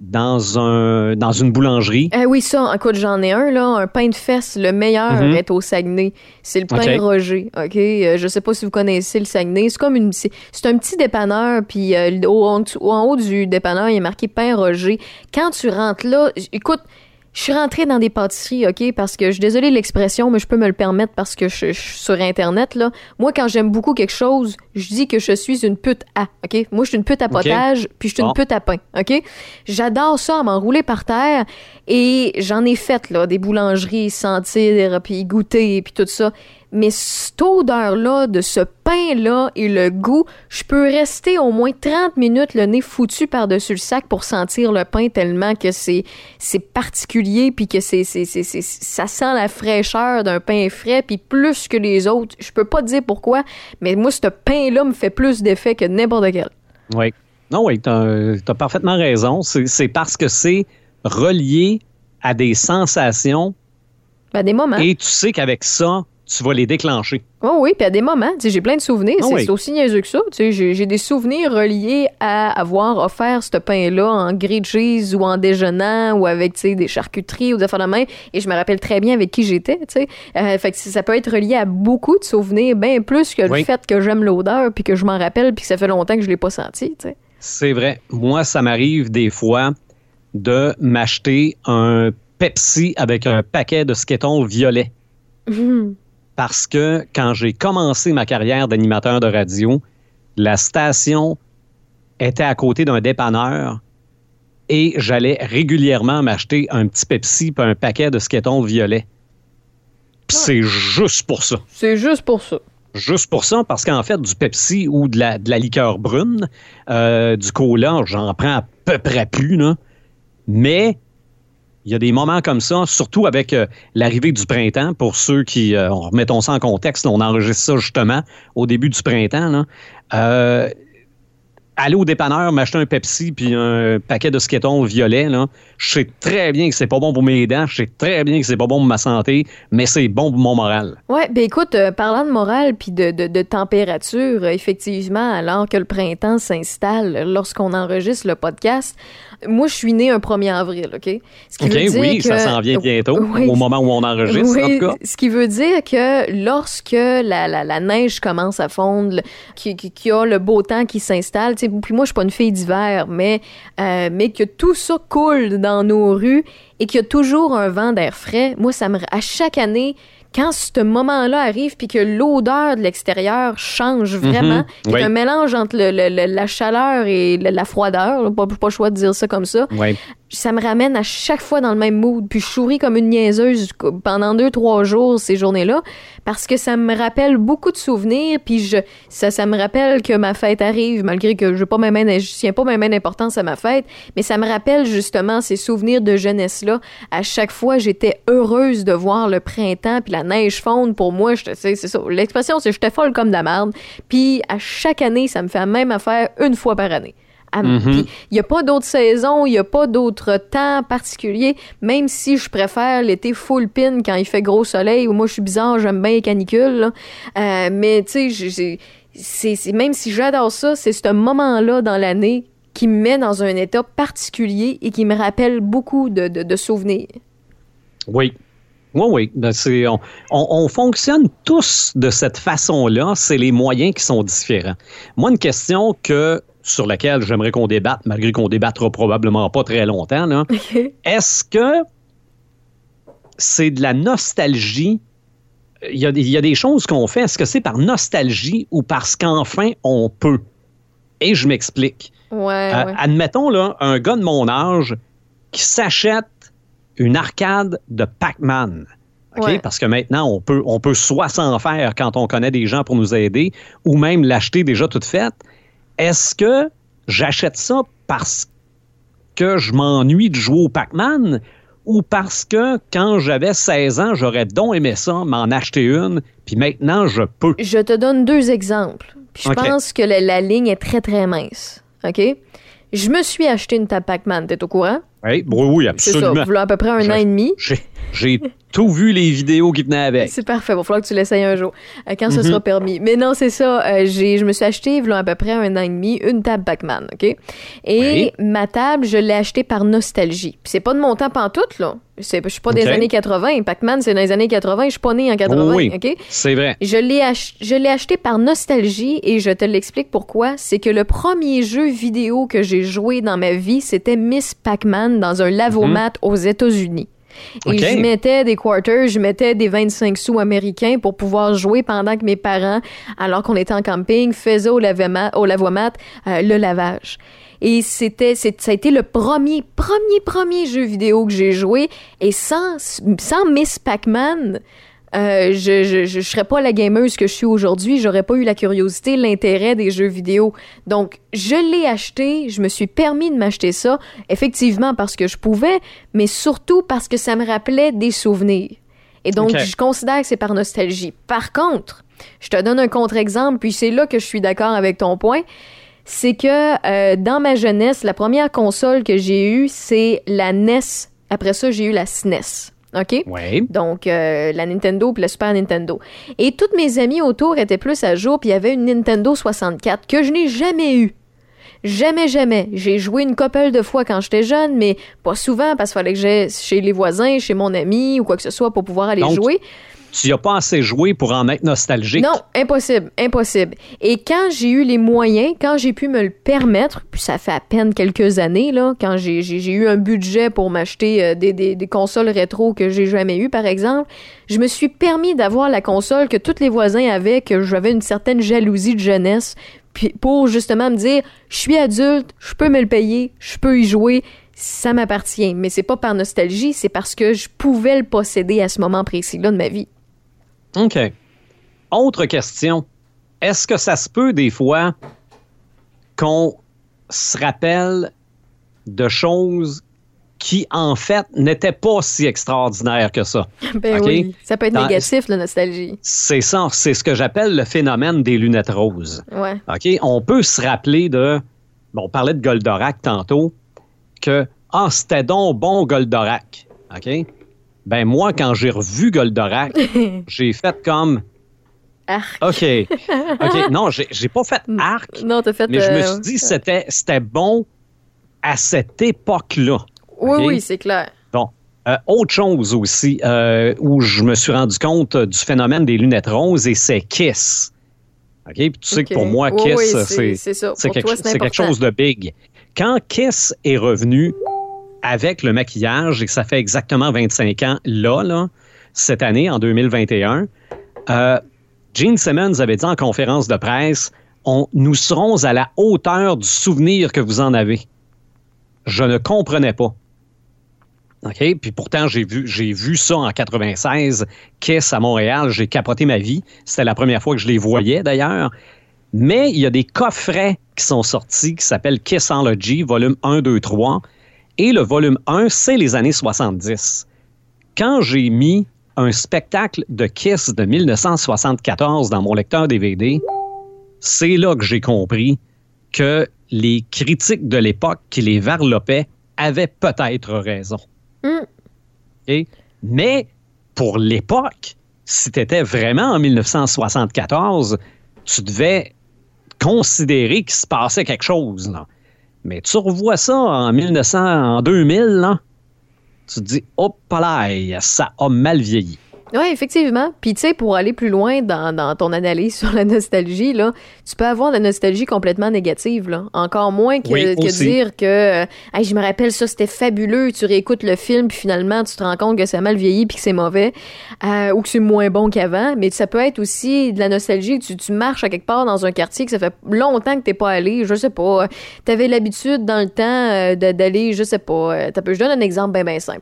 Speaker 5: dans, un, dans une boulangerie.
Speaker 1: Eh oui, ça, écoute, j'en ai un, là, un pain de fesse, le meilleur
Speaker 5: Mhm.
Speaker 1: est au Saguenay. C'est le pain
Speaker 5: OK.
Speaker 1: Roger, OK? Euh, je sais pas si vous connaissez le Saguenay. C'est comme une... C'est un petit dépanneur, puis euh, au- en, en haut du dépanneur, il est marqué pain Roger. Quand tu rentres là, écoute, je suis rentrée dans des pâtisseries, OK? Parce que, je suis désolée de l'expression, mais je peux me le permettre parce que je, je suis sur Internet, là. Moi, quand j'aime beaucoup quelque chose, je dis que je suis une pute à, OK? Moi, je suis une pute à potage, puis je suis une pute à pain, OK? J'adore ça, m'enrouler par terre. Et j'en ai fait, là, des boulangeries, sentir, puis goûter, puis tout ça. Mais cette odeur-là, de ce pain-là et le goût, je peux rester au moins 30 minutes le nez foutu par-dessus le sac pour sentir le pain tellement que c'est c'est particulier, puis que c'est c'est- c'est- c'est- ça sent la fraîcheur d'un pain frais, puis plus que les autres. Je peux pas te dire pourquoi, mais moi, ce pain-là me fait plus d'effet que n'importe quel.
Speaker 5: Oui. Non, oui, tu as, parfaitement raison. C'est c'est parce que c'est relié à des sensations
Speaker 1: Ben, des moments.
Speaker 5: et tu sais qu'avec ça, tu vas les déclencher.
Speaker 1: Oh oui, puis à des moments, j'ai plein de souvenirs.
Speaker 5: Ah
Speaker 1: c'est
Speaker 5: oui.
Speaker 1: aussi niaiseux que ça. J'ai des souvenirs reliés à avoir offert ce pain-là en grilled cheese ou en déjeunant ou avec, des charcuteries ou des affaires de même. Et je me rappelle très bien avec qui j'étais. Euh, fait que ça peut être relié à beaucoup de souvenirs, bien plus que
Speaker 5: Oui.
Speaker 1: le fait que j'aime l'odeur puis que je m'en rappelle puis que ça fait longtemps que je l'ai pas senti.
Speaker 5: C'est vrai. Moi, ça m'arrive des fois de m'acheter un Pepsi avec un paquet de sketons violets. Parce que quand j'ai commencé ma carrière d'animateur de radio, la station était à côté d'un dépanneur et j'allais régulièrement m'acheter un petit Pepsi puis un paquet de sketons violets. Puis c'est juste pour ça.
Speaker 1: C'est juste pour ça.
Speaker 5: Juste pour ça, parce qu'en fait, du Pepsi ou de la, de la liqueur brune, euh, du cola, j'en prends à peu près plus, là. Mais il y a des moments comme ça, surtout avec euh, l'arrivée du printemps. Pour ceux qui, euh, remettons ça en contexte, on enregistre ça justement au début du printemps. Euh, aller au dépanneur, m'acheter un Pepsi puis un paquet de sketons violet, je sais très bien que c'est pas bon pour mes dents, je sais très bien que c'est pas bon pour ma santé, mais c'est bon pour mon moral.
Speaker 1: Ouais, ben écoute, euh, parlant de morale puis de, de, température, effectivement, alors que le printemps s'installe, lorsqu'on enregistre le podcast, moi, je suis née un 1er avril, OK?
Speaker 5: Ce qui veut dire oui, que... ça s'en vient bientôt, *laughs* au moment où on enregistre,
Speaker 1: oui,
Speaker 5: en tout cas.
Speaker 1: Ce qui veut dire que lorsque la, la, la neige commence à fondre, qu'il y a le beau temps qui s'installe, puis moi, je suis pas une fille d'hiver, mais, euh, mais que tout ça coule dans nos rues et qu'il y a toujours un vent d'air frais, moi, ça me... À chaque année, quand ce moment-là arrive puis que l'odeur de l'extérieur change vraiment, mm un mélange entre le, le, la chaleur et la froideur, pas, pas le choix de dire ça comme ça,
Speaker 5: oui
Speaker 1: ça me ramène à chaque fois dans le même mood. Puis je souris comme une niaiseuse pendant deux, trois jours ces journées-là parce que ça me rappelle beaucoup de souvenirs. Puis je, ça, ça me rappelle que ma fête arrive malgré que je pas même, je tiens pas même d'importance à ma fête. Mais ça me rappelle justement ces souvenirs de jeunesse-là. À chaque fois, j'étais heureuse de voir le printemps puis la neige fondre. Pour moi, c'est ça. L'expression, c'est j'étais folle comme de la merde. Puis à chaque année, ça me fait la même affaire une fois par année.
Speaker 5: Mm-hmm.
Speaker 1: Il n'y a pas d'autres saisons, il n'y a pas d'autres temps particuliers, même si je préfère l'été full pin quand il fait gros soleil, ou moi je suis bizarre, j'aime bien les canicules. Euh, mais tu sais, c'est, même si j'adore ça, c'est ce moment-là dans l'année qui me met dans un état particulier et qui me rappelle beaucoup de, de, souvenirs.
Speaker 5: Oui, oui, oui. Ben, on, on, on, fonctionne tous de cette façon-là. C'est les moyens qui sont différents. Moi, une question que sur laquelle j'aimerais qu'on débatte, malgré qu'on débattra probablement pas très longtemps. *laughs* Est-ce que c'est de la nostalgie? Il y, a, il y a des choses qu'on fait. Est-ce que c'est par nostalgie ou parce qu'enfin on peut? Et je m'explique.
Speaker 1: Ouais, euh,
Speaker 5: Admettons là, un gars de mon âge qui s'achète une arcade de Pac-Man. Parce que maintenant, on peut, on peut soit s'en faire quand on connaît des gens pour nous aider, ou même l'acheter déjà toute faite. Est-ce que j'achète ça parce que je m'ennuie de jouer au Pac-Man ou parce que quand j'avais 16 ans, j'aurais donc aimé ça, m'en acheter une, puis maintenant je peux?
Speaker 1: Je te donne deux exemples. Puis je pense que la, la, ligne est très très mince. OK? Je me suis acheté une table Pac-Man, t'es au courant?
Speaker 5: Oui, oui, absolument.
Speaker 1: C'est ça, à peu près un an et demi. *laughs*
Speaker 5: J'ai tout vu les vidéos qui venaient avec.
Speaker 1: C'est parfait. Il va falloir que tu l'essayes un jour, euh, quand ce mhm. sera permis. Mais non, c'est ça. Euh, je me suis acheté, il à peu près un an et demi, une table Pac-Man, OK? Et ma table, je l'ai achetée par nostalgie. Puis c'est pas de mon temps pantoute, là. Je suis pas des années 80. Pac-Man, c'est dans les années 80. Je suis pas né en 80,
Speaker 5: oui,
Speaker 1: OK?
Speaker 5: C'est vrai.
Speaker 1: Je l'ai, je l'ai acheté par nostalgie et je te l'explique pourquoi. C'est que le premier jeu vidéo que j'ai joué dans ma vie, c'était Miss Pac-Man dans un lavomat mhm. aux États-Unis. Et je mettais des quarters, je mettais des 25 sous américains pour pouvoir jouer pendant que mes parents, alors qu'on était en camping, faisaient au lavomat, au lavomat euh, le lavage. Et c'était, ça a été le premier, premier, premier jeu vidéo que j'ai joué. Et sans, sans Miss Pac-Man, euh, je, je, je, serais pas la gameuse que je suis aujourd'hui, j'aurais pas eu la curiosité, l'intérêt des jeux vidéo. Donc, je l'ai acheté, je me suis permis de m'acheter ça, effectivement parce que je pouvais, mais surtout parce que ça me rappelait des souvenirs. Et donc, je considère que c'est par nostalgie. Par contre, je te donne un contre-exemple, puis c'est là que je suis d'accord avec ton point. C'est que euh, dans ma jeunesse, la première console que j'ai eue, c'est la NES. Après ça, j'ai eu la SNES. OK? Donc, euh, la Nintendo puis la Super Nintendo. Et toutes mes amies autour étaient plus à jour, puis il y avait une Nintendo 64 que je n'ai jamais eue. Jamais, jamais. J'ai joué une couple de fois quand j'étais jeune, mais pas souvent parce qu'il fallait que j'aille chez les voisins, chez mon ami ou quoi que ce soit pour pouvoir aller jouer
Speaker 5: tu n'as pas assez joué pour en être nostalgique?
Speaker 1: Non, impossible, impossible. Et quand j'ai eu les moyens, quand j'ai pu me le permettre, puis ça fait à peine quelques années, là, quand j'ai eu un budget pour m'acheter euh, des, des, consoles rétro que j'ai jamais eu, par exemple, je me suis permis d'avoir la console que tous les voisins avaient, que j'avais une certaine jalousie de jeunesse, puis pour justement me dire, je suis adulte, je peux me le payer, je peux y jouer, ça m'appartient. Mais c'est pas par nostalgie, c'est parce que je pouvais le posséder à ce moment précis-là de ma vie.
Speaker 5: OK. Autre question. Est-ce que ça se peut des fois qu'on se rappelle de choses qui, en fait, n'était pas si extraordinaire que ça? *laughs*
Speaker 1: Ben oui, ça peut être
Speaker 5: Dans-
Speaker 1: négatif, la nostalgie.
Speaker 5: C'est ça, c'est ce que j'appelle le phénomène des lunettes roses.
Speaker 1: Ouais.
Speaker 5: OK? On peut se rappeler de. bon, on parlait de Goldorak tantôt, que Ah, c'était donc bon Goldorak. OK? Ben, moi, quand j'ai revu Goldorak, *laughs* j'ai fait comme
Speaker 1: Arc.
Speaker 5: OK. OK. *laughs* Non, j'ai pas fait arc,
Speaker 1: Non, t'as fait.
Speaker 5: mais je me
Speaker 1: euh,
Speaker 5: suis dit c'était c'était bon à cette époque-là.
Speaker 1: Oui, oui, c'est clair.
Speaker 5: Bon. Euh, autre chose aussi euh, où je me suis rendu compte du phénomène des lunettes roses et c'est Kiss. OK? Puis tu sais que pour moi,
Speaker 1: Oui,
Speaker 5: Kiss,
Speaker 1: oui,
Speaker 5: euh,
Speaker 1: c'est-
Speaker 5: quelque, quelque chose de big. Quand Kiss est revenu avec le maquillage et que ça fait exactement 25 ans là, là cette année, en 2021, euh, Gene Simmons avait dit en conférence de presse on, Nous serons à la hauteur du souvenir que vous en avez. Je ne comprenais pas. OK? Puis pourtant, j'ai vu, j'ai vu ça en 96, Kiss à Montréal. J'ai capoté ma vie. C'était la première fois que je les voyais, d'ailleurs. Mais il y a des coffrets qui sont sortis qui s'appellent Kissology, volume 1, 2, 3. Et le volume 1, c'est les années 70. Quand j'ai mis un spectacle de Kiss de 1974 dans mon lecteur DVD, c'est là que j'ai compris que les critiques de l'époque qui les varlopaient avaient peut-être raison.
Speaker 1: Mm.
Speaker 5: OK? Mais pour l'époque, si tu étais vraiment en 1974, tu devais considérer qu'il se passait quelque chose. Là. Mais tu revois ça en 1900, en 2000, là, tu te dis, hop là, ça a mal vieilli.
Speaker 1: Oui, effectivement. Puis, tu sais, pour aller plus loin dans, dans ton analyse *laughs* sur la nostalgie, là, tu peux avoir la nostalgie complètement négative, là. Encore moins que,
Speaker 5: Oui,
Speaker 1: que dire que, euh, Hey, je me rappelle ça, c'était fabuleux. Tu réécoutes le film, puis finalement, tu te rends compte que ça a mal vieilli, puis que c'est mauvais, euh, ou que c'est moins bon qu'avant. Mais ça peut être aussi de la nostalgie. Tu, tu marches à quelque part dans un quartier que ça fait longtemps que t'es pas allé, je sais pas. T'avais l'habitude dans le temps euh, de- d'aller, je sais pas. euh, je donne un exemple bien, bien simple.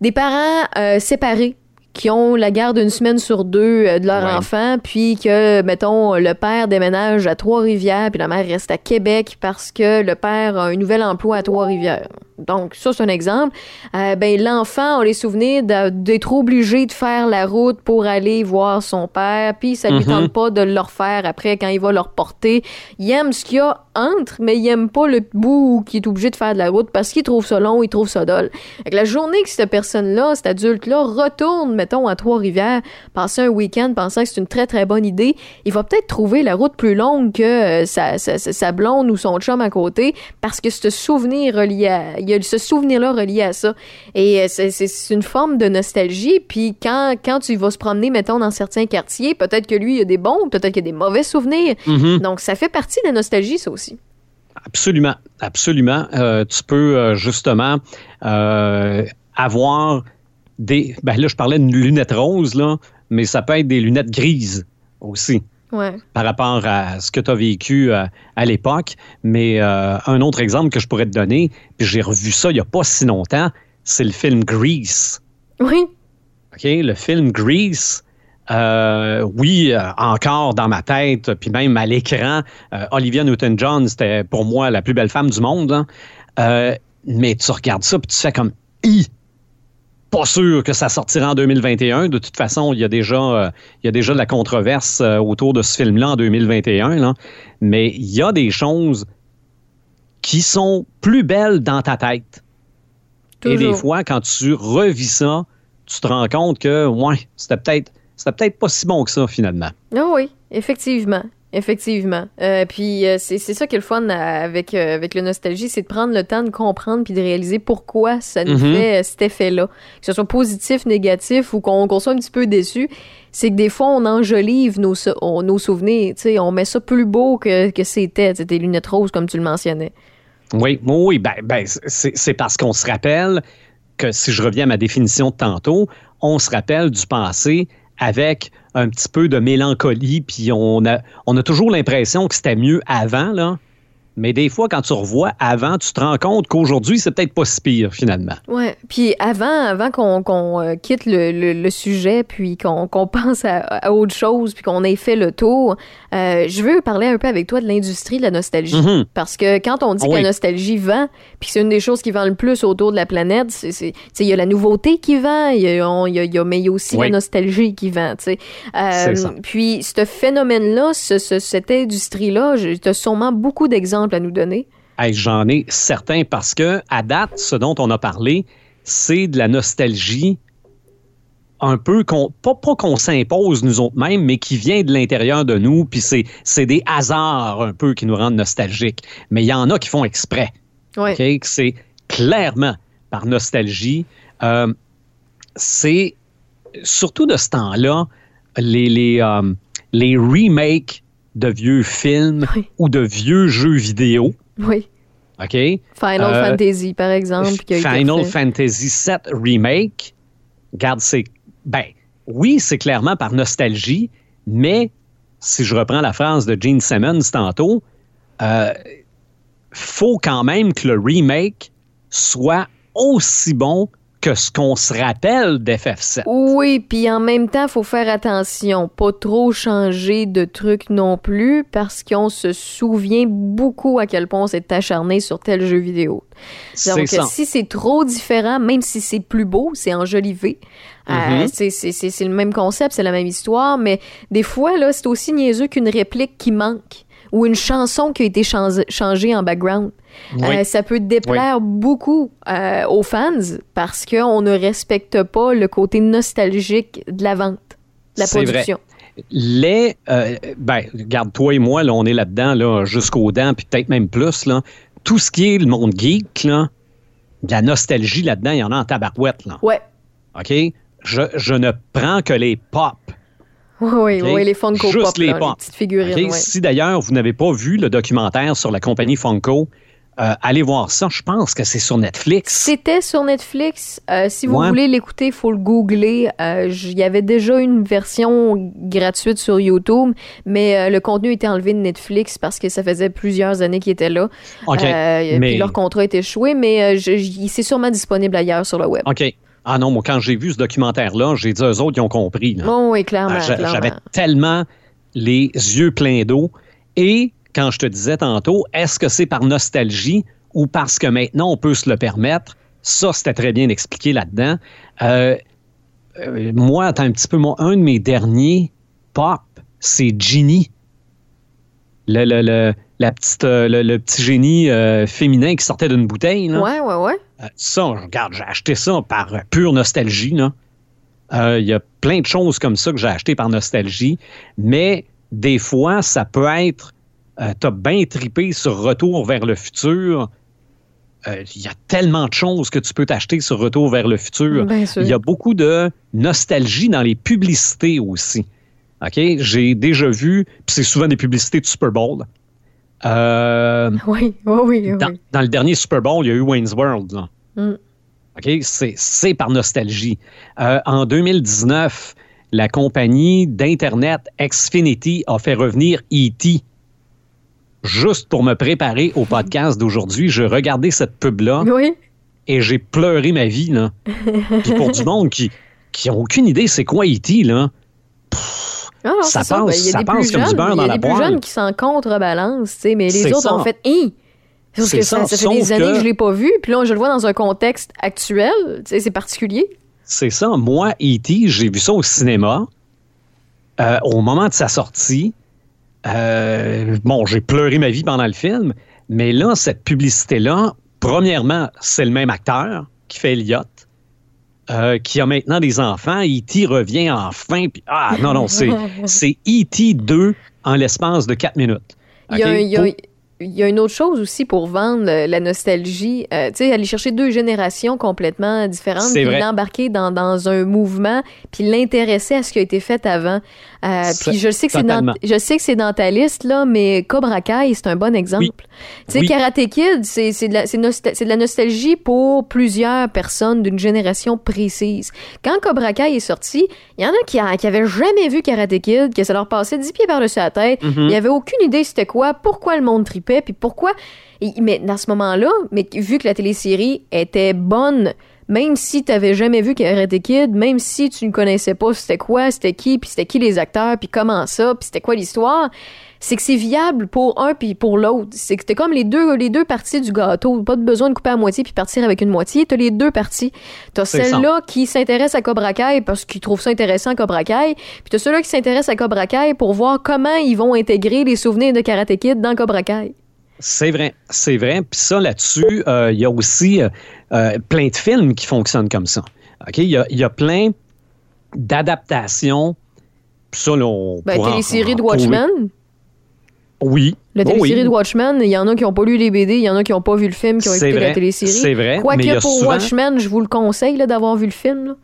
Speaker 1: Des parents euh, séparés qui ont la garde une semaine sur deux euh, de leur
Speaker 5: Ouais.
Speaker 1: enfant, puis que, mettons, le père déménage à Trois-Rivières, puis la mère reste à Québec parce que le père a un nouvel emploi à Trois-Rivières. Donc, ça, c'est un exemple. Euh, ben, l'enfant a les souvenirs d'être obligé de faire la route pour aller voir son père, puis ça lui
Speaker 5: Mhm.
Speaker 1: tente pas de le refaire après quand il va le reporter. Il aime ce qu'il y a entre, mais il aime pas le bout qui est obligé de faire de la route parce qu'il trouve ça long, il trouve ça dole. La journée que cette personne-là, cet adulte-là, retourne, mettons, à Trois-Rivières, passer un week-end pensant que c'est une très, très bonne idée, il va peut-être trouver la route plus longue que euh, sa, sa, sa- sa blonde ou son chum à côté parce que ce souvenir relié à, il y a ce souvenir-là relié à ça. Et euh, c'est- une forme de nostalgie. Puis quand, quand tu vas se promener, mettons, dans certains quartiers, peut-être que lui, il y a des bons, peut-être qu'il y a des mauvais souvenirs.
Speaker 5: Mhm.
Speaker 1: Donc, ça fait partie de la nostalgie, ça aussi.
Speaker 5: Absolument, absolument. Euh, tu peux euh, justement euh, avoir des. Ben là, je parlais de lunettes roses, là, mais ça peut être des lunettes grises aussi
Speaker 1: Ouais.
Speaker 5: par rapport à ce que tu as vécu euh, à l'époque. Mais euh, un autre exemple que je pourrais te donner, puis j'ai revu ça il n'y a pas si longtemps, c'est le film Grease.
Speaker 1: Oui.
Speaker 5: OK? Le film Grease. euh, oui, euh, encore dans ma tête, puis même à l'écran, euh, Olivia Newton-John, c'était pour moi la plus belle femme du monde. hein. Mais tu regardes ça, puis tu fais comme I. Pas sûr que ça sortira en 2021. De toute façon, il y a déjà, euh, il y a déjà de la controverse euh, autour de ce film-là en 2021. là. Mais il y a des choses qui sont plus belles dans ta tête. Et des fois, quand tu revis ça, tu te rends compte que, ouais, c'était peut-être, c'était peut-être pas si bon que ça, finalement.
Speaker 1: Ah oui, effectivement. Effectivement. Euh, puis euh, c'est ça qui est le fun avec, euh, avec le nostalgie, c'est de prendre le temps de comprendre puis de réaliser pourquoi ça nous
Speaker 5: Mhm.
Speaker 1: fait euh, cet effet-là. Que ce soit positif, négatif ou qu'on soit un petit peu déçu, c'est que des fois on enjolive nos, on- nos souvenirs. tu sais, On met ça plus beau que, que c'était, tes lunettes roses comme tu le mentionnais.
Speaker 5: Oui, oui, ben, ben, c'est, c'est parce qu'on se rappelle que si je reviens à ma définition de tantôt, on se rappelle du passé avec un petit peu de mélancolie, puis on a, toujours l'impression que c'était mieux avant, là. Mais des fois, quand tu revois avant, tu te rends compte qu'aujourd'hui, c'est peut-être pas si pire, finalement.
Speaker 1: Ouais. Puis avant, avant qu'on euh, quitte le, sujet, puis qu'on *laughs* pense à autre chose, puis qu'on ait fait le tour, euh, je veux parler un peu avec toi de l'industrie de la nostalgie.
Speaker 5: Mhm.
Speaker 1: Parce que quand on dit que la nostalgie vend, puis c'est une des choses qui vend le plus autour de la planète, il y a la nouveauté qui vend, y a, on- il y a- il y a- mais il y a aussi
Speaker 5: Oui.
Speaker 1: la nostalgie qui vend. Euh,
Speaker 5: C'est ça.
Speaker 1: Puis ce phénomène-là, ce- ce- cette industrie-là, tu as sûrement beaucoup d'exemples à nous donner.
Speaker 5: Hey, J'en ai certains parce que, à date, ce dont on a parlé, c'est de la nostalgie un peu qu'on pas, pas qu'on s'impose nous autres mêmes, mais qui vient de l'intérieur de nous, puis c'est, c'est des hasards un peu qui nous rendent nostalgiques. Mais il y en a qui font exprès. Que C'est clairement par nostalgie. Euh, c'est surtout de ce temps-là, les, les, euh, les remakes de vieux films
Speaker 1: Oui.
Speaker 5: ou de vieux jeux vidéo.
Speaker 1: Oui.
Speaker 5: OK?
Speaker 1: Final
Speaker 5: Euh,
Speaker 1: Fantasy, par exemple.
Speaker 5: Final. Fantasy VII Remake, regarde, c'est. Ben, oui, c'est clairement par nostalgie, mais si je reprends la phrase de Gene Simmons tantôt, euh, faut quand même que le remake soit aussi bon que ce qu'on se rappelle d'FF7.
Speaker 1: Oui, puis en même temps, faut faire attention, pas trop changer de trucs non plus, parce qu'on se souvient beaucoup à quel point on s'est acharné sur tel jeu vidéo. Donc,
Speaker 5: ça.
Speaker 1: si c'est trop différent, même si c'est plus beau, c'est enjolivé. euh,
Speaker 5: Mhm.
Speaker 1: c'est- c'est le même concept, c'est la même histoire, mais des fois, là, c'est aussi niaiseux qu'une réplique qui manque ou une chanson qui a été changée changée en background.
Speaker 5: Oui.
Speaker 1: Euh, ça peut déplaire beaucoup euh, aux fans parce qu'on ne respecte pas le côté nostalgique de la vente, de la
Speaker 5: vrai.
Speaker 1: production.
Speaker 5: les. euh, ben, regarde, toi et moi, là, on est là-dedans, là, jusqu'aux dents, puis peut-être même plus. Là. Tout ce qui est le monde geek, là, de la nostalgie là-dedans, il y en a en tabarouette. Là.
Speaker 1: Ouais.
Speaker 5: OK? Je, je ne prends que les pop.
Speaker 1: Oui, oui, les Funko
Speaker 5: Juste
Speaker 1: Pop,
Speaker 5: les
Speaker 1: là, les
Speaker 5: pop.
Speaker 1: petites figurines.
Speaker 5: OK?
Speaker 1: ouais.
Speaker 5: Si d'ailleurs vous n'avez pas vu le documentaire sur la compagnie Funko, euh, allez voir ça. Je pense que c'est sur Netflix.
Speaker 1: C'était sur Netflix. Euh, si vous
Speaker 5: Ouais.
Speaker 1: voulez l'écouter, il faut le googler. Euh, Il y avait déjà une version gratuite sur YouTube, mais le contenu était enlevé de Netflix parce que ça faisait plusieurs années qu'il était là.
Speaker 5: OK.
Speaker 1: Euh,
Speaker 5: mais...
Speaker 1: Puis leur contrat était échoué, mais c'est sûrement disponible ailleurs sur le web.
Speaker 5: OK. Ah non, moi, quand j'ai vu ce documentaire-là, j'ai dit eux autres, ils ont compris. là.
Speaker 1: Oh, oui, clairement.
Speaker 5: Ah,
Speaker 1: clairement.
Speaker 5: J'avais tellement les yeux pleins d'eau. Et quand je te disais tantôt, est-ce que c'est par nostalgie ou parce que maintenant on peut se le permettre? Ça, c'était très bien expliqué là-dedans. Euh, euh, moi, attends un petit peu, moi, un de mes derniers pop, c'est Ginny. Le, le, le- la petite, euh, le, le petit génie euh, féminin qui sortait d'une bouteille. là.
Speaker 1: Ouais, ouais, ouais.
Speaker 5: Euh, ça, regarde, j'ai acheté ça par pure nostalgie. Il y a plein de choses comme ça que j'ai acheté par nostalgie, mais des fois, ça peut être. T'as bien tripé sur Retour vers le futur. Euh, Il y a tellement de choses que tu peux t'acheter sur Retour vers le futur.
Speaker 1: Bien sûr.
Speaker 5: Il y a beaucoup de nostalgie dans les publicités aussi. OK? J'ai déjà vu, puis c'est souvent des publicités de Super Bowl. Euh,
Speaker 1: Oui, oui, oui. oui.
Speaker 5: dans, le dernier Super Bowl, il y a eu Wayne's World. là.
Speaker 1: Mm.
Speaker 5: OK? C'est, par nostalgie. Euh, en 2019, la compagnie d'Internet Xfinity a fait revenir E.T. Juste pour me préparer au podcast d'aujourd'hui, je regardais cette pub-là
Speaker 1: Oui.
Speaker 5: et j'ai pleuré ma vie. Là. Puis pour du monde qui qui aucune idée c'est quoi E.T., là,
Speaker 1: Non,
Speaker 5: Ça passe-
Speaker 1: Ben, il y a
Speaker 5: ça
Speaker 1: des
Speaker 5: passe
Speaker 1: plus
Speaker 5: comme du
Speaker 1: jeunes,
Speaker 5: beurre
Speaker 1: il y
Speaker 5: dans
Speaker 1: a
Speaker 5: la
Speaker 1: des plus jeunes qui s'en contrebalancent, mais les autres
Speaker 5: ça.
Speaker 1: ont fait Hi! Que ça,
Speaker 5: ça,
Speaker 1: fait
Speaker 5: sauf
Speaker 1: des années que
Speaker 5: que-
Speaker 1: je l'ai pas vu, puis là, je le vois dans un contexte actuel, c'est particulier.
Speaker 5: C'est ça. Moi, E.T., j'ai vu ça au cinéma euh, au moment de sa sortie. Euh, bon, j'ai pleuré ma vie pendant le film, mais là, cette publicité-là, premièrement, c'est le même acteur qui fait Elliot, euh, qui a maintenant des enfants. E.T. revient enfin. puis- ah, non, non, c'est *laughs* c'est E.T. 2 en l'espace de 4 minutes.
Speaker 1: Il y, a, il y a- il y a une autre chose aussi pour vendre la nostalgie. Euh, tu sais, aller chercher deux générations complètement différentes, puis l'embarquer dans, dans un mouvement, puis l'intéresser à ce qui a été fait avant. Euh, puis je sais que c'est dans, je sais que c'est dans ta liste là, mais Cobra Kai c'est un bon exemple. Tu sais,
Speaker 5: Oui.
Speaker 1: Karate Kid, c'est c'est de, de la nostalgie pour plusieurs personnes d'une génération précise. Quand Cobra Kai est sorti, il y en a qui, a- qui avaient jamais vu Karate Kid, que ça leur passait 10 pieds par-dessus la tête.
Speaker 5: Mhm.
Speaker 1: Il y avait aucune idée c'était quoi, pourquoi le monde tripait. Puis pourquoi... mais dans ce moment-là, mais vu que la télésérie était bonne, même si tu n'avais jamais vu Karate Kid, même si tu ne connaissais pas c'était quoi, c'était qui, puis c'était qui les acteurs, puis comment ça, puis c'était quoi l'histoire, c'est que c'est viable pour un puis pour l'autre. C'est que t'es comme les deux, les deux parties du gâteau. Pas de besoin de couper à moitié puis partir avec une moitié. T'as les deux parties. T'as celle-là qui s'intéresse à Cobra Kai parce qu'ils trouvent ça intéressant Cobra Kai. Puis t'as ceux-là qui s'intéressent à Cobra Kai pour voir comment ils vont intégrer les souvenirs de Karate Kid dans Cobra Kai.
Speaker 5: C'est vrai, c'est vrai. Puis ça, là-dessus, euh, il y a aussi euh, euh, plein de films qui fonctionnent comme ça. OK? Il y a, plein d'adaptations. Ça, là, on
Speaker 1: ben, séries de Watchmen.
Speaker 5: Oui.
Speaker 1: La télésérie de Watchmen, il y en a qui n'ont pas lu les BD, il y en a qui n'ont pas vu le film, qui ont écouté la télésérie.
Speaker 5: C'est vrai.
Speaker 1: Quoique pour Watchmen, je vous le conseille d'avoir vu le film.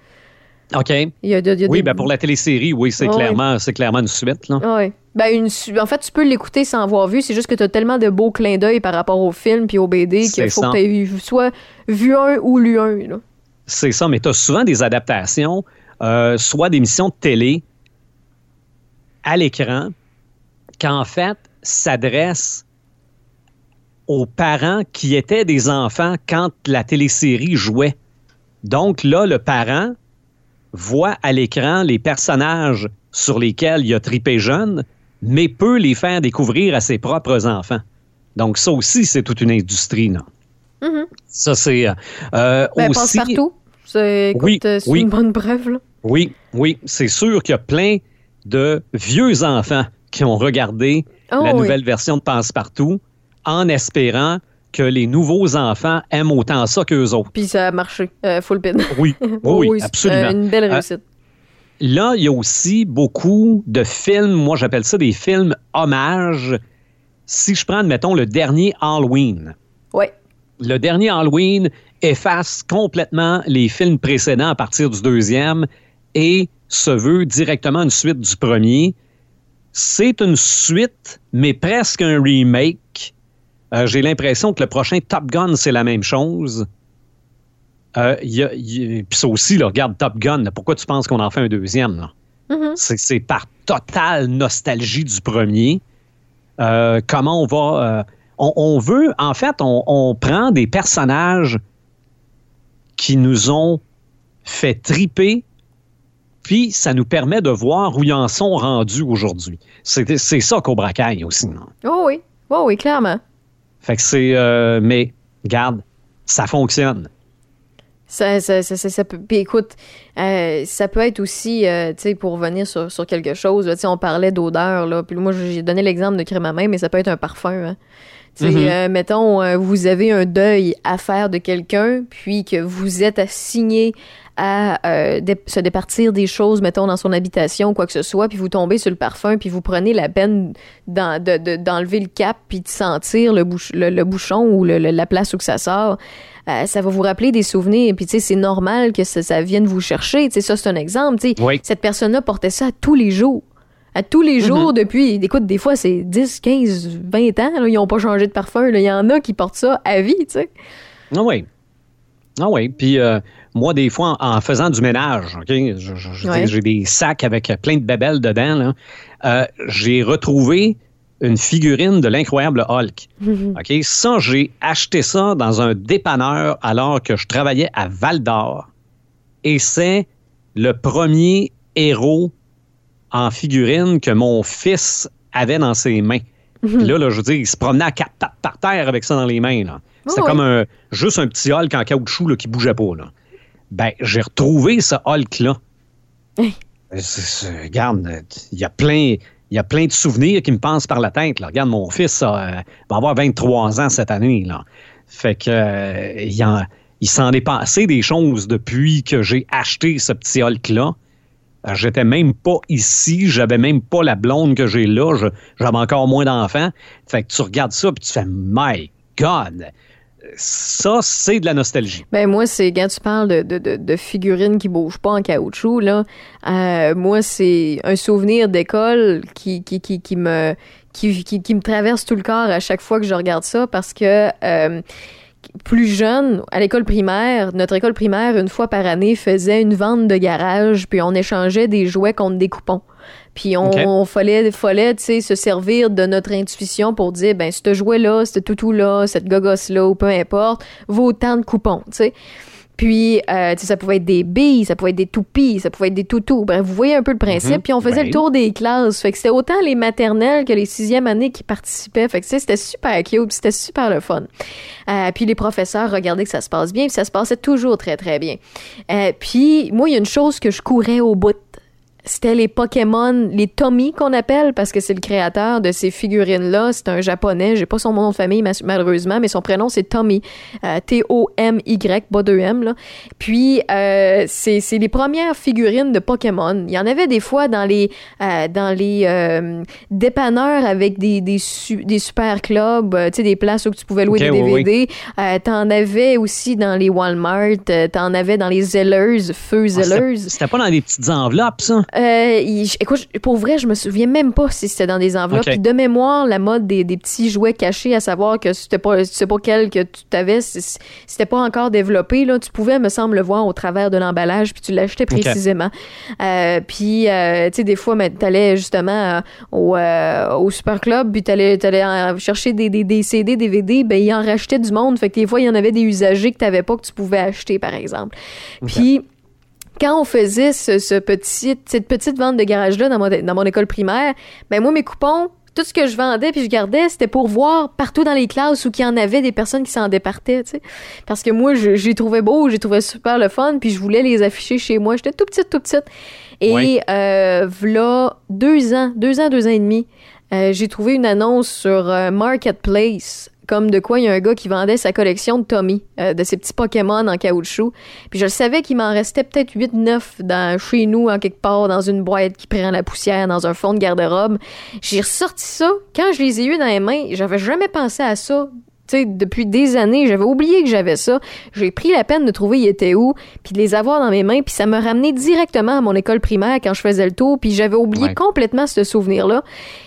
Speaker 5: OK. oui, ben pour la télésérie, oui, c'est clairement, clairement une suite. Là.
Speaker 1: Oui. Ben une, en fait, tu peux l'écouter sans avoir vu. C'est juste que tu as tellement de beaux clins d'œil par rapport au film puis au BD qu'il faut que tu aies soit vu un ou lu un.
Speaker 5: C'est ça, mais tu as souvent des adaptations, euh, soit d'émissions de télé à l'écran, qu'en fait, s'adresse aux parents qui étaient des enfants quand la télésérie jouait. Donc là, le parent voit à l'écran les personnages sur lesquels il a tripé jeune, mais peut les faire découvrir à ses propres enfants. Donc ça aussi, c'est toute une industrie, non?
Speaker 1: Mm-hmm.
Speaker 5: Ça, c'est euh, euh
Speaker 1: ben, aussi... partout. C'est oui, une bonne preuve. Là.
Speaker 5: Oui, oui. C'est sûr qu'il y a plein de vieux enfants qui ont regardé oh la nouvelle version de Passe-Partout en espérant que les nouveaux enfants aiment autant ça qu'eux autres.
Speaker 1: Puis ça a marché, euh, full pin.
Speaker 5: Oui, *laughs* oui, absolument.
Speaker 1: une belle euh, réussite.
Speaker 5: Là, il y a aussi beaucoup de films, moi j'appelle ça des films hommages. Si je prends, mettons, le dernier Halloween.
Speaker 1: Oui.
Speaker 5: Le dernier Halloween efface complètement les films précédents à partir du deuxième et se veut directement une suite du premier. C'est une suite, mais presque un remake. Euh, j'ai l'impression que le prochain Top Gun, c'est la même chose. Euh, puis ça aussi, regarde Top Gun, pourquoi tu penses qu'on en fait un deuxième?
Speaker 1: Mm-hmm.
Speaker 5: C'est par totale nostalgie du premier. Euh, comment on va... On, veut, en fait, on, prend des personnages qui nous ont fait triper puis ça nous permet de voir où ils en sont rendus aujourd'hui. C'est ça qu'au bracaille aussi. Non?
Speaker 1: Oh oui, oh oui, clairement.
Speaker 5: Fait que c'est. Euh, mais, garde, ça fonctionne.
Speaker 1: Ça, ça, ça, ça, peut. Puis écoute, euh, ça peut être aussi, euh, tu sais, pour revenir sur, sur quelque chose, tu sais, on parlait d'odeur, là. Puis moi, j'ai donné l'exemple de crème à main, mais ça peut être un parfum, hein. Mm-hmm. mettons, vous avez un deuil à faire de quelqu'un, puis que vous êtes assigné à euh, se départir des choses, mettons, dans son habitation, quoi que ce soit, puis vous tombez sur le parfum, puis vous prenez la peine d'enlever le cap, puis de sentir le, le, bouchon ou la place où que ça sort, euh, ça va vous rappeler des souvenirs. Puis, tu sais, c'est normal que ça, vienne vous chercher. Tu sais, ça, c'est un exemple. Tu sais, cette personne-là portait ça tous les jours. À tous les jours mm-hmm. depuis, écoute, des fois, c'est 10, 15, 20 ans, ils n'ont pas changé de parfum. Il y en a qui portent ça à vie, tu sais.
Speaker 5: Ah oui. Ah oui. Puis, euh, moi, des fois, en, faisant du ménage, j'ai des sacs avec plein de bébelles dedans, euh, j'ai retrouvé une figurine de l'incroyable Hulk. OK? Ça, j'ai acheté ça dans un dépanneur alors que je travaillais à Val d'Or. Et c'est le premier héros en figurine que mon fils avait dans ses mains. là, là, je veux dire, il se promenait à quatre pattes par terre avec ça dans les mains. C'était comme un, juste un petit Hulk en caoutchouc là, qui bougeait pas. Là ben, j'ai retrouvé ce Hulk-là. Regarde, il y a plein. Il y a plein de souvenirs qui me passent par la tête. Regarde, mon fils va avoir 23 ans cette année. Fait que euh, il, s'en est passé des choses depuis que j'ai acheté ce petit Hulk-là. Euh, j'étais même pas ici, j'avais même pas la blonde que j'ai là, j'avais encore moins d'enfants. Fait que tu regardes ça puis tu fais My God! Ça, c'est de la nostalgie.
Speaker 1: Ben moi, c'est quand tu parles de, figurines qui bougent pas en caoutchouc, là, euh, moi, c'est un souvenir d'école qui, qui, qui, qui me qui, qui, me traverse tout le corps à chaque fois que je regarde ça parce que euh, plus jeune, à l'école primaire, notre école primaire, une fois par année, faisait une vente de garage, puis on échangeait des jouets contre des coupons. Puis on, fallait, fallait se servir de notre intuition pour dire, ben, ce jouet-là, ce toutou-là, cette gogosse-là, ou peu importe, vaut tant de coupons, tu sais. Puis, euh, ça pouvait être des billes, ça pouvait être des toupies, ça pouvait être des toutous. Bref, vous voyez un peu le principe. Mhm. Puis, on faisait le tour des classes. Fait que c'était autant les maternelles que les sixièmes années qui participaient. Fait que c'était super cute, c'était super le fun. Euh, puis, les professeurs regardaient que ça se passe bien, puis ça se passait toujours très, très bien. Euh, puis, moi, il y a une chose que je courais au bout c'était les Pokémon, les Tommy qu'on appelle, parce que c'est le créateur de ces figurines-là. C'est un japonais, j'ai pas son nom de famille malheureusement, mais son prénom c'est Tommy. Euh, T-O-M-Y, pas deux M, là. Puis, euh, c'est les premières figurines de Pokémon. Il y en avait des fois dans les, euh, dans les euh, dépanneurs avec des, des, des super clubs, tu sais, des places où tu pouvais louer des DVD. T'en avais aussi dans les Walmart, t'en avais dans les Zellers, Feu ah, Zellers.
Speaker 5: C'était pas dans des petites enveloppes, ça?
Speaker 1: Euh, écoute, pour vrai, je me souviens même pas si c'était dans des enveloppes. de mémoire, la mode des, petits jouets cachés, à savoir que c'était pas, sais pas quel que tu avais, c'était pas encore développé. Là, tu pouvais, me semble, le voir au travers de l'emballage, puis tu l'achetais précisément. Euh, puis, euh, tu sais, des fois, tu allais justement au, au Super Club, puis tu allais, chercher des, des, des, CD, DVD, ben ils en rachetaient du monde. Fait que des fois, il y en avait des usagers que tu n'avais pas que tu pouvais acheter, par exemple. Puis quand on faisait ce, petit, cette petite vente de garage-là dans mon, dans mon école primaire, ben moi, mes coupons, tout ce que je vendais puis je gardais, c'était pour voir partout dans les classes où il y en avait des personnes qui s'en départaient, tu sais. Parce que moi, j'ai trouvé beau, j'ai trouvé super le fun, puis je voulais les afficher chez moi. J'étais tout petite, tout petite. Et euh, voilà deux ans, deux ans, deux ans et demi, euh, j'ai trouvé une annonce sur euh, Marketplace comme de quoi il y a un gars qui vendait sa collection de Tommy, euh, de ses petits Pokémon en caoutchouc. Puis je savais qu'il m'en restait peut-être 8-9 dans, chez nous, en quelque part, dans une boîte qui prend la poussière, dans un fond de garde-robe. J'ai ressorti ça. Quand je les ai eus dans les mains, j'avais jamais pensé à ça sais, depuis des années, j'avais oublié que j'avais ça. J'ai pris la peine de trouver il était où, puis de les avoir dans mes mains, puis ça me ramenait directement à mon école primaire quand je faisais le tour, puis j'avais oublié complètement ce souvenir-là.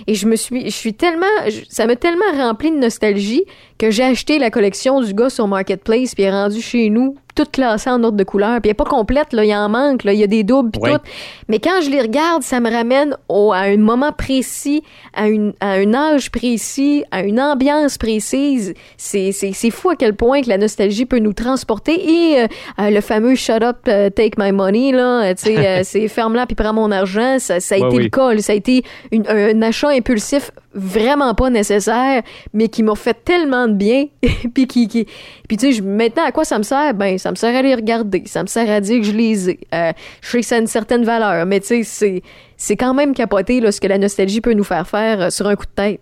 Speaker 1: Et je me suis, je suis tellement, ça m'a tellement rempli de nostalgie que j'ai acheté la collection du gars sur Marketplace, puis est rendu chez nous toute classée en ordre de couleur. Puis elle n'est pas complète, là, il en manque, là, il y a des doubles, puis tout. Mais quand je les regarde, ça me ramène au, à un moment précis, à, une, à un âge précis, à une ambiance précise. C'est, c'est, c'est fou à quel point que la nostalgie peut nous transporter. Et euh, euh, le fameux Shut up, uh, take my money, là, tu sais, euh, *laughs* c'est ferme-là puis prends mon argent, ça, ça a été le cas. Ça a été une, un achat impulsif vraiment pas nécessaire, mais qui m'a fait tellement de bien. *laughs* puis qui, qui puis tu sais, maintenant à quoi ça me sert? Ben, ça me sert à les regarder, ça me sert à dire que je les ai. Euh, je sais que ça a une certaine valeur, mais tu sais, c'est quand même capoté là, ce que la nostalgie peut nous faire faire euh, sur un coup de tête.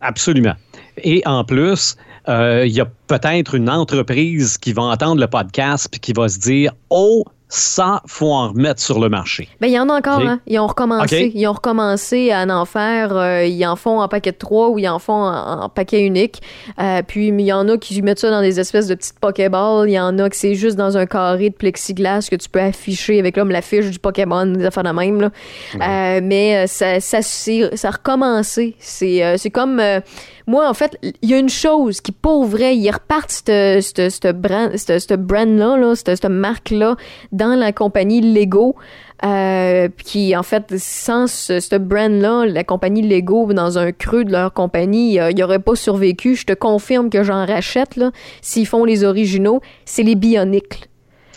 Speaker 5: Absolument. Et en plus, euh, il y a peut-être une entreprise qui va entendre le podcast puis qui va se dire Oh, ça, faut en remettre sur le marché.
Speaker 1: Ben, il y en a encore, hein? Ils ont recommencé. Ils ont recommencé à en faire. Euh, ils en font en paquet de trois ou ils en font en, paquet unique. Euh, puis, il y en a qui mettent ça dans des espèces de petites Pokéballs. Il y en a que c'est juste dans un carré de plexiglas que tu peux afficher avec comme la fiche du Pokémon, des affaires de même. Là. Euh, mais ça, ça, ça a recommencé. C'est, c'est comme moi, en fait, il y a une chose qui, pour vrai, ils repartent ce brand-là, cette, marque-là, dans la compagnie Lego. Euh, qui en fait sans ce, brand-là, la compagnie Lego dans un creux de leur compagnie, il n'y aurait pas survécu. Je te confirme que j'en rachète là. S'ils font les originaux, c'est les Bionics.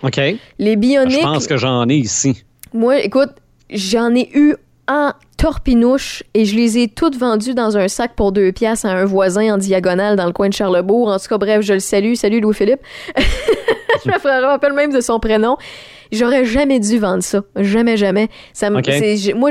Speaker 5: Ok.
Speaker 1: Les Bionics. Je
Speaker 5: pense que j'en ai ici.
Speaker 1: Moi, écoute, j'en ai eu en torpinouche et je les ai toutes vendues dans un sac pour deux pièces à un voisin en diagonale dans le coin de Charlebourg. En tout cas, bref, je le salue. Salut Louis-Philippe. *laughs* je me rappelle même de son prénom. J'aurais jamais dû vendre ça. Jamais, jamais. Ça Moi,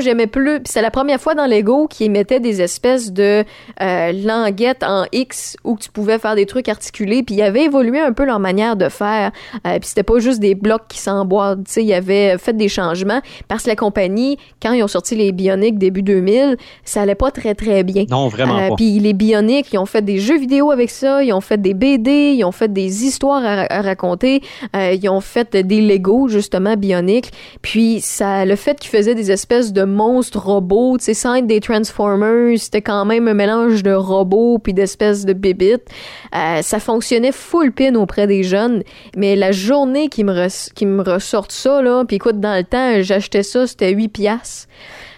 Speaker 1: j'aimais plus. c'est la première fois dans Lego qu'ils mettaient des espèces de euh, languettes en X où tu pouvais faire des trucs articulés. Puis ils avaient évolué un peu leur manière de faire. Euh, puis c'était pas juste des blocs qui s'emboîtent. Tu sais, ils avaient fait des changements parce que la compagnie, quand ils ont sorti les Bionics début 2000, ça allait pas très, très bien.
Speaker 5: Non, vraiment euh, pas.
Speaker 1: Puis les Bionics, ils ont fait des jeux vidéo avec ça. Ils ont fait des BD. Ils ont fait des histoires à, raconter. ils ont fait des Lego, justement justement bioniques. Puis ça, le fait qu'ils faisaient des espèces de monstres robots, tu sais, sans être des Transformers, c'était quand même un mélange de robots puis d'espèces de bébites. Euh, ça fonctionnait full pin auprès des jeunes. Mais la journée qu'ils me, qui me ressortent ça, là, puis écoute, dans le temps, j'achetais ça, c'était 8 piastres.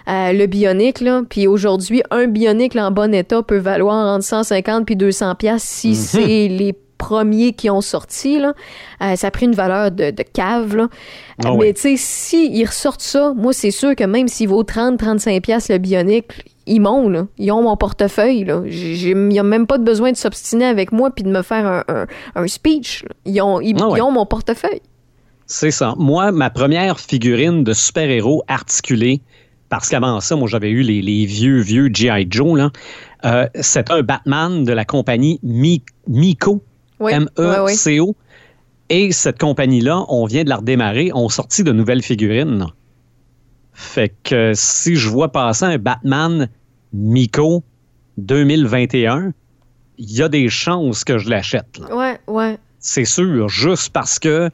Speaker 1: Euh, le bionique là puis aujourd'hui un bionique en bon état peut valoir entre 150 puis 200 pièces si
Speaker 5: Mhm.
Speaker 1: c'est les premiers qui ont sorti là Euh, ça a pris une valeur de, de cave là
Speaker 5: Ah oui.
Speaker 1: mais tu sais si ils ressortent ça moi c'est sûr que même s'il vaut 30 35 pièces le bionique ils m'ont là ils ont mon portefeuille là J'ai- j'ai- il y a même pas de besoin de s'obstiner avec moi puis de me faire un, un- un speech là. ils ont ils,
Speaker 5: Ah
Speaker 1: ils ont mon portefeuille
Speaker 5: C'est ça. Moi, ma première figurine de super-héros articulé, parce qu'avant ça, moi, j'avais eu les, les vieux, vieux G.I. Joe, là. Euh, c'était un Batman de la compagnie Mi- Miko,
Speaker 1: oui
Speaker 5: M-E-C-O. Et cette compagnie-là, on vient de la redémarrer, on sorti de nouvelles figurines. Fait que si je vois passer un Batman Miko 2021, il y a des chances que je l'achète. là.
Speaker 1: ouais ouais
Speaker 5: C'est sûr, juste parce que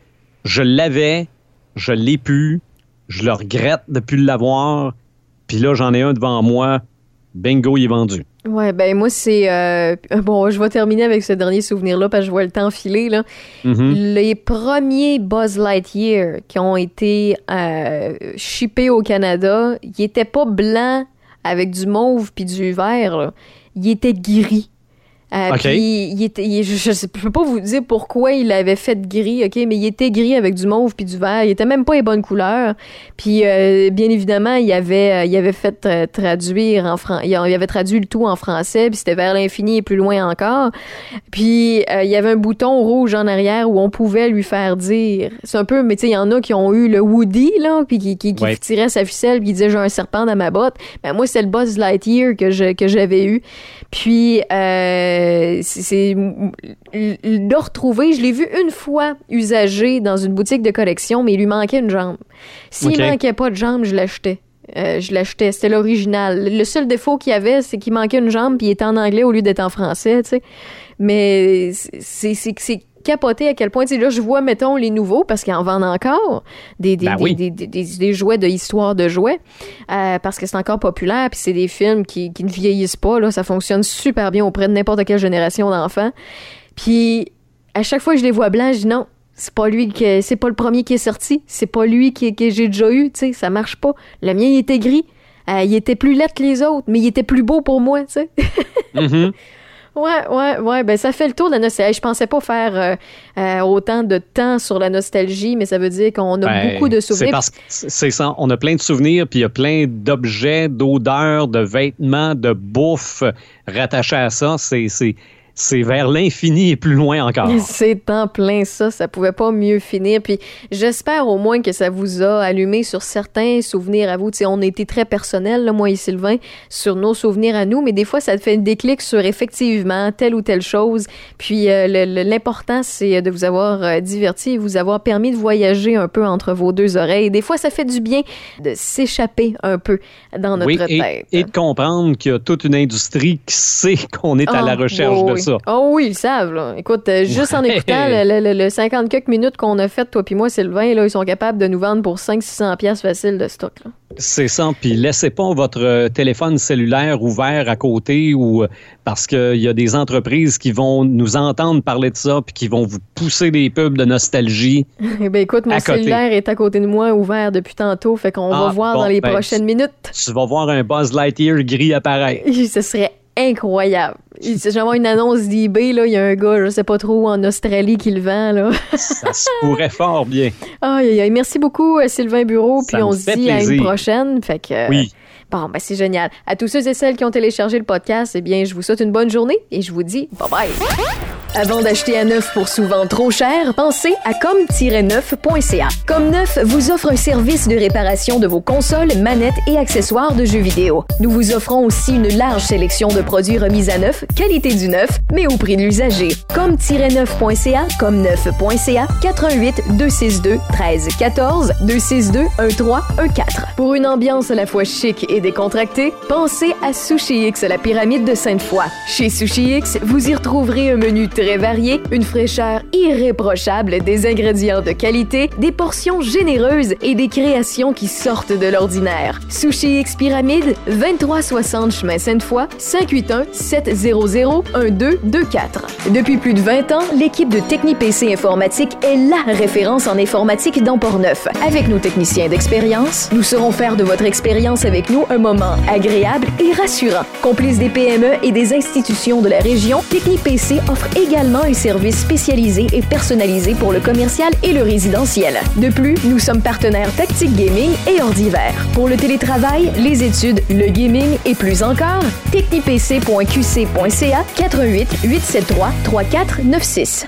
Speaker 5: je l'avais, je l'ai pu, je le regrette de plus l'avoir, puis là, j'en ai un devant moi. Bingo, il est vendu.
Speaker 1: Ouais, ben moi, c'est... euh, *laughs* bon, je vais terminer avec ce dernier souvenir-là parce que je vois le temps filer. Là.
Speaker 5: Mhm.
Speaker 1: Les premiers Buzz Lightyear qui ont été euh, shippés au Canada, ils étaient pas blancs avec du mauve puis du vert. là. Ils étaient gris. Euh. Puis il était, il- je, je peux pas vous dire pourquoi il avait fait gris, ok, mais il était gris avec du mauve puis du vert. Il était même pas les bonnes couleurs. Puis euh, bien évidemment, il avait, euh, il avait fait euh, traduire en français, il avait traduit le tout en français, puis c'était vers l'infini et plus loin encore. Puis il y avait un bouton rouge en arrière où on pouvait lui faire dire. C'est un peu, mais tu sais, il y en a qui ont eu le Woody là, puis qui, qui, qui
Speaker 5: Ouais.
Speaker 1: tirait sa ficelle, puis qui disait j'ai un serpent dans ma botte. Ben moi c'est le Buzz Lightyear que je que j'avais eu. Puis euh, c'est c'est- le retrouver, je l'ai vu une fois usagé dans une boutique de collection, mais il lui manquait une jambe. S'il
Speaker 5: Ok.
Speaker 1: manquait pas de jambe, je l'achetais. Euh, je l'achetais, c'était l'original. Le seul défaut qu'il y avait, c'est qu'il manquait une jambe puis il était en anglais au lieu d'être en français, tu sais. Mais c'est capoté à quel point, tu sais, là, je vois, mettons, les nouveaux, parce qu'ils en vendent encore, des, des,
Speaker 5: Ben
Speaker 1: des,
Speaker 5: oui.
Speaker 1: des, jouets de histoire de jouets, euh, parce que c'est encore populaire, puis c'est des films qui, qui ne vieillissent pas, là, ça fonctionne super bien auprès de n'importe quelle génération d'enfants. Puis, à chaque fois que je les vois blancs, je dis non, c'est pas lui que c'est pas le premier qui est sorti, c'est pas lui qui, que j'ai déjà eu, tu sais, ça marche pas. Le mien, il était gris. Euh, il était plus laid que les autres, mais il était plus beau pour moi, tu sais.
Speaker 5: Mhm. *laughs*
Speaker 1: Ouais, ouais, ouais. Ben, ça fait le tour de la nostalgie. Je pensais pas faire euh, euh, autant de temps sur la nostalgie, mais ça veut dire qu'on a
Speaker 5: Ben,
Speaker 1: beaucoup de
Speaker 5: C'est
Speaker 1: souvenirs.
Speaker 5: parce que c'est ça. On a plein de souvenirs, puis il y a plein d'objets, d'odeurs, de vêtements, de bouffe rattachés à ça. C'est, c'est, vers l'infini et plus loin encore. *laughs*
Speaker 1: C'est en plein ça, ça pouvait pas mieux finir. Puis j'espère au moins que ça vous a allumé sur certains souvenirs à vous. Tu sais, on a été très personnel, là, moi et Sylvain, sur nos souvenirs à nous, mais des fois, ça te fait un déclic sur effectivement telle ou telle chose. Puis euh, l'important, c'est de vous avoir euh, diverti et vous avoir permis de voyager un peu entre vos deux oreilles. Des fois, ça fait du bien de s'échapper un peu dans notre
Speaker 5: Oui, et,
Speaker 1: tête.
Speaker 5: et de comprendre qu'il y a toute une industrie qui sait qu'on est à la
Speaker 1: Ah,
Speaker 5: recherche
Speaker 1: oui,
Speaker 5: de
Speaker 1: oui.
Speaker 5: Ça.
Speaker 1: Oh oui, ils le savent. Là. Écoute, euh, juste en écoutant le, le- le 50 quelques minutes qu'on a fait, toi puis moi, Sylvain, là, ils sont capables de nous vendre pour 500-600 pièces facile de stock.
Speaker 5: C'est ça. Puis laissez pas votre euh, téléphone cellulaire ouvert à côté ou euh, parce qu'il y a des entreprises qui vont nous entendre parler de ça puis qui vont vous pousser des pubs de nostalgie. *laughs*
Speaker 1: Eh ben écoute, mon cellulaire est à côté de moi, ouvert depuis tantôt, fait qu'on va
Speaker 5: Ah,
Speaker 1: voir
Speaker 5: bon,
Speaker 1: dans les
Speaker 5: ben,
Speaker 1: prochaines minutes.
Speaker 5: Tu vas voir un Buzz Lightyear gris apparaître. *laughs*
Speaker 1: Ce serait incroyable. Si j'ai une annonce d'eBay, là, il y a un gars, je sais pas trop, où, en Australie qui le vend. Là.
Speaker 5: Ça se pourrait fort bien.
Speaker 1: Aïe. Merci beaucoup, euh, Sylvain Bureau,
Speaker 5: Ça
Speaker 1: puis on se dit à une prochaine. Fait que, euh,
Speaker 5: Oui.
Speaker 1: Bon, ben c'est génial. À tous ceux et celles qui ont téléchargé le podcast, eh bien, je vous souhaite une bonne journée et je vous dis bye bye. Avant d'acheter à neuf pour souvent trop cher, pensez à comme-neuf.ca. Comme Neuf vous offre un service de réparation de vos consoles, manettes et accessoires de jeux vidéo. Nous vous offrons aussi une large sélection de produits remis à neuf, qualité du neuf, mais au prix de l'usager. Comme-neuf.ca, comme neuf.ca, 88 262 13 14 262 13 14. Pour une ambiance à la fois chic et décontractée, pensez à Sushi X, la pyramide de Sainte-Foy. Chez Sushi X, vous y retrouverez un menu très variés, une fraîcheur irréprochable, des ingrédients de qualité, des portions généreuses et des créations qui sortent de l'ordinaire. Sushi X Pyramide, 2360 chemin Sainte-Foy, 581-700-1224. Depuis plus de 20 ans, l'équipe de TechniPC Informatique est la référence en informatique dans Portneuf. Avec nos techniciens d'expérience, nous saurons faire de votre expérience avec nous un moment agréable et rassurant. Complice des PME et des institutions de la région, TechniPC offre également un service spécialisé et personnalisé pour le commercial et le résidentiel. De plus, nous sommes partenaires Tactique Gaming et Ordiver. Pour le télétravail, les études, le gaming et plus encore, technipc.qc.ca 88 873 3496.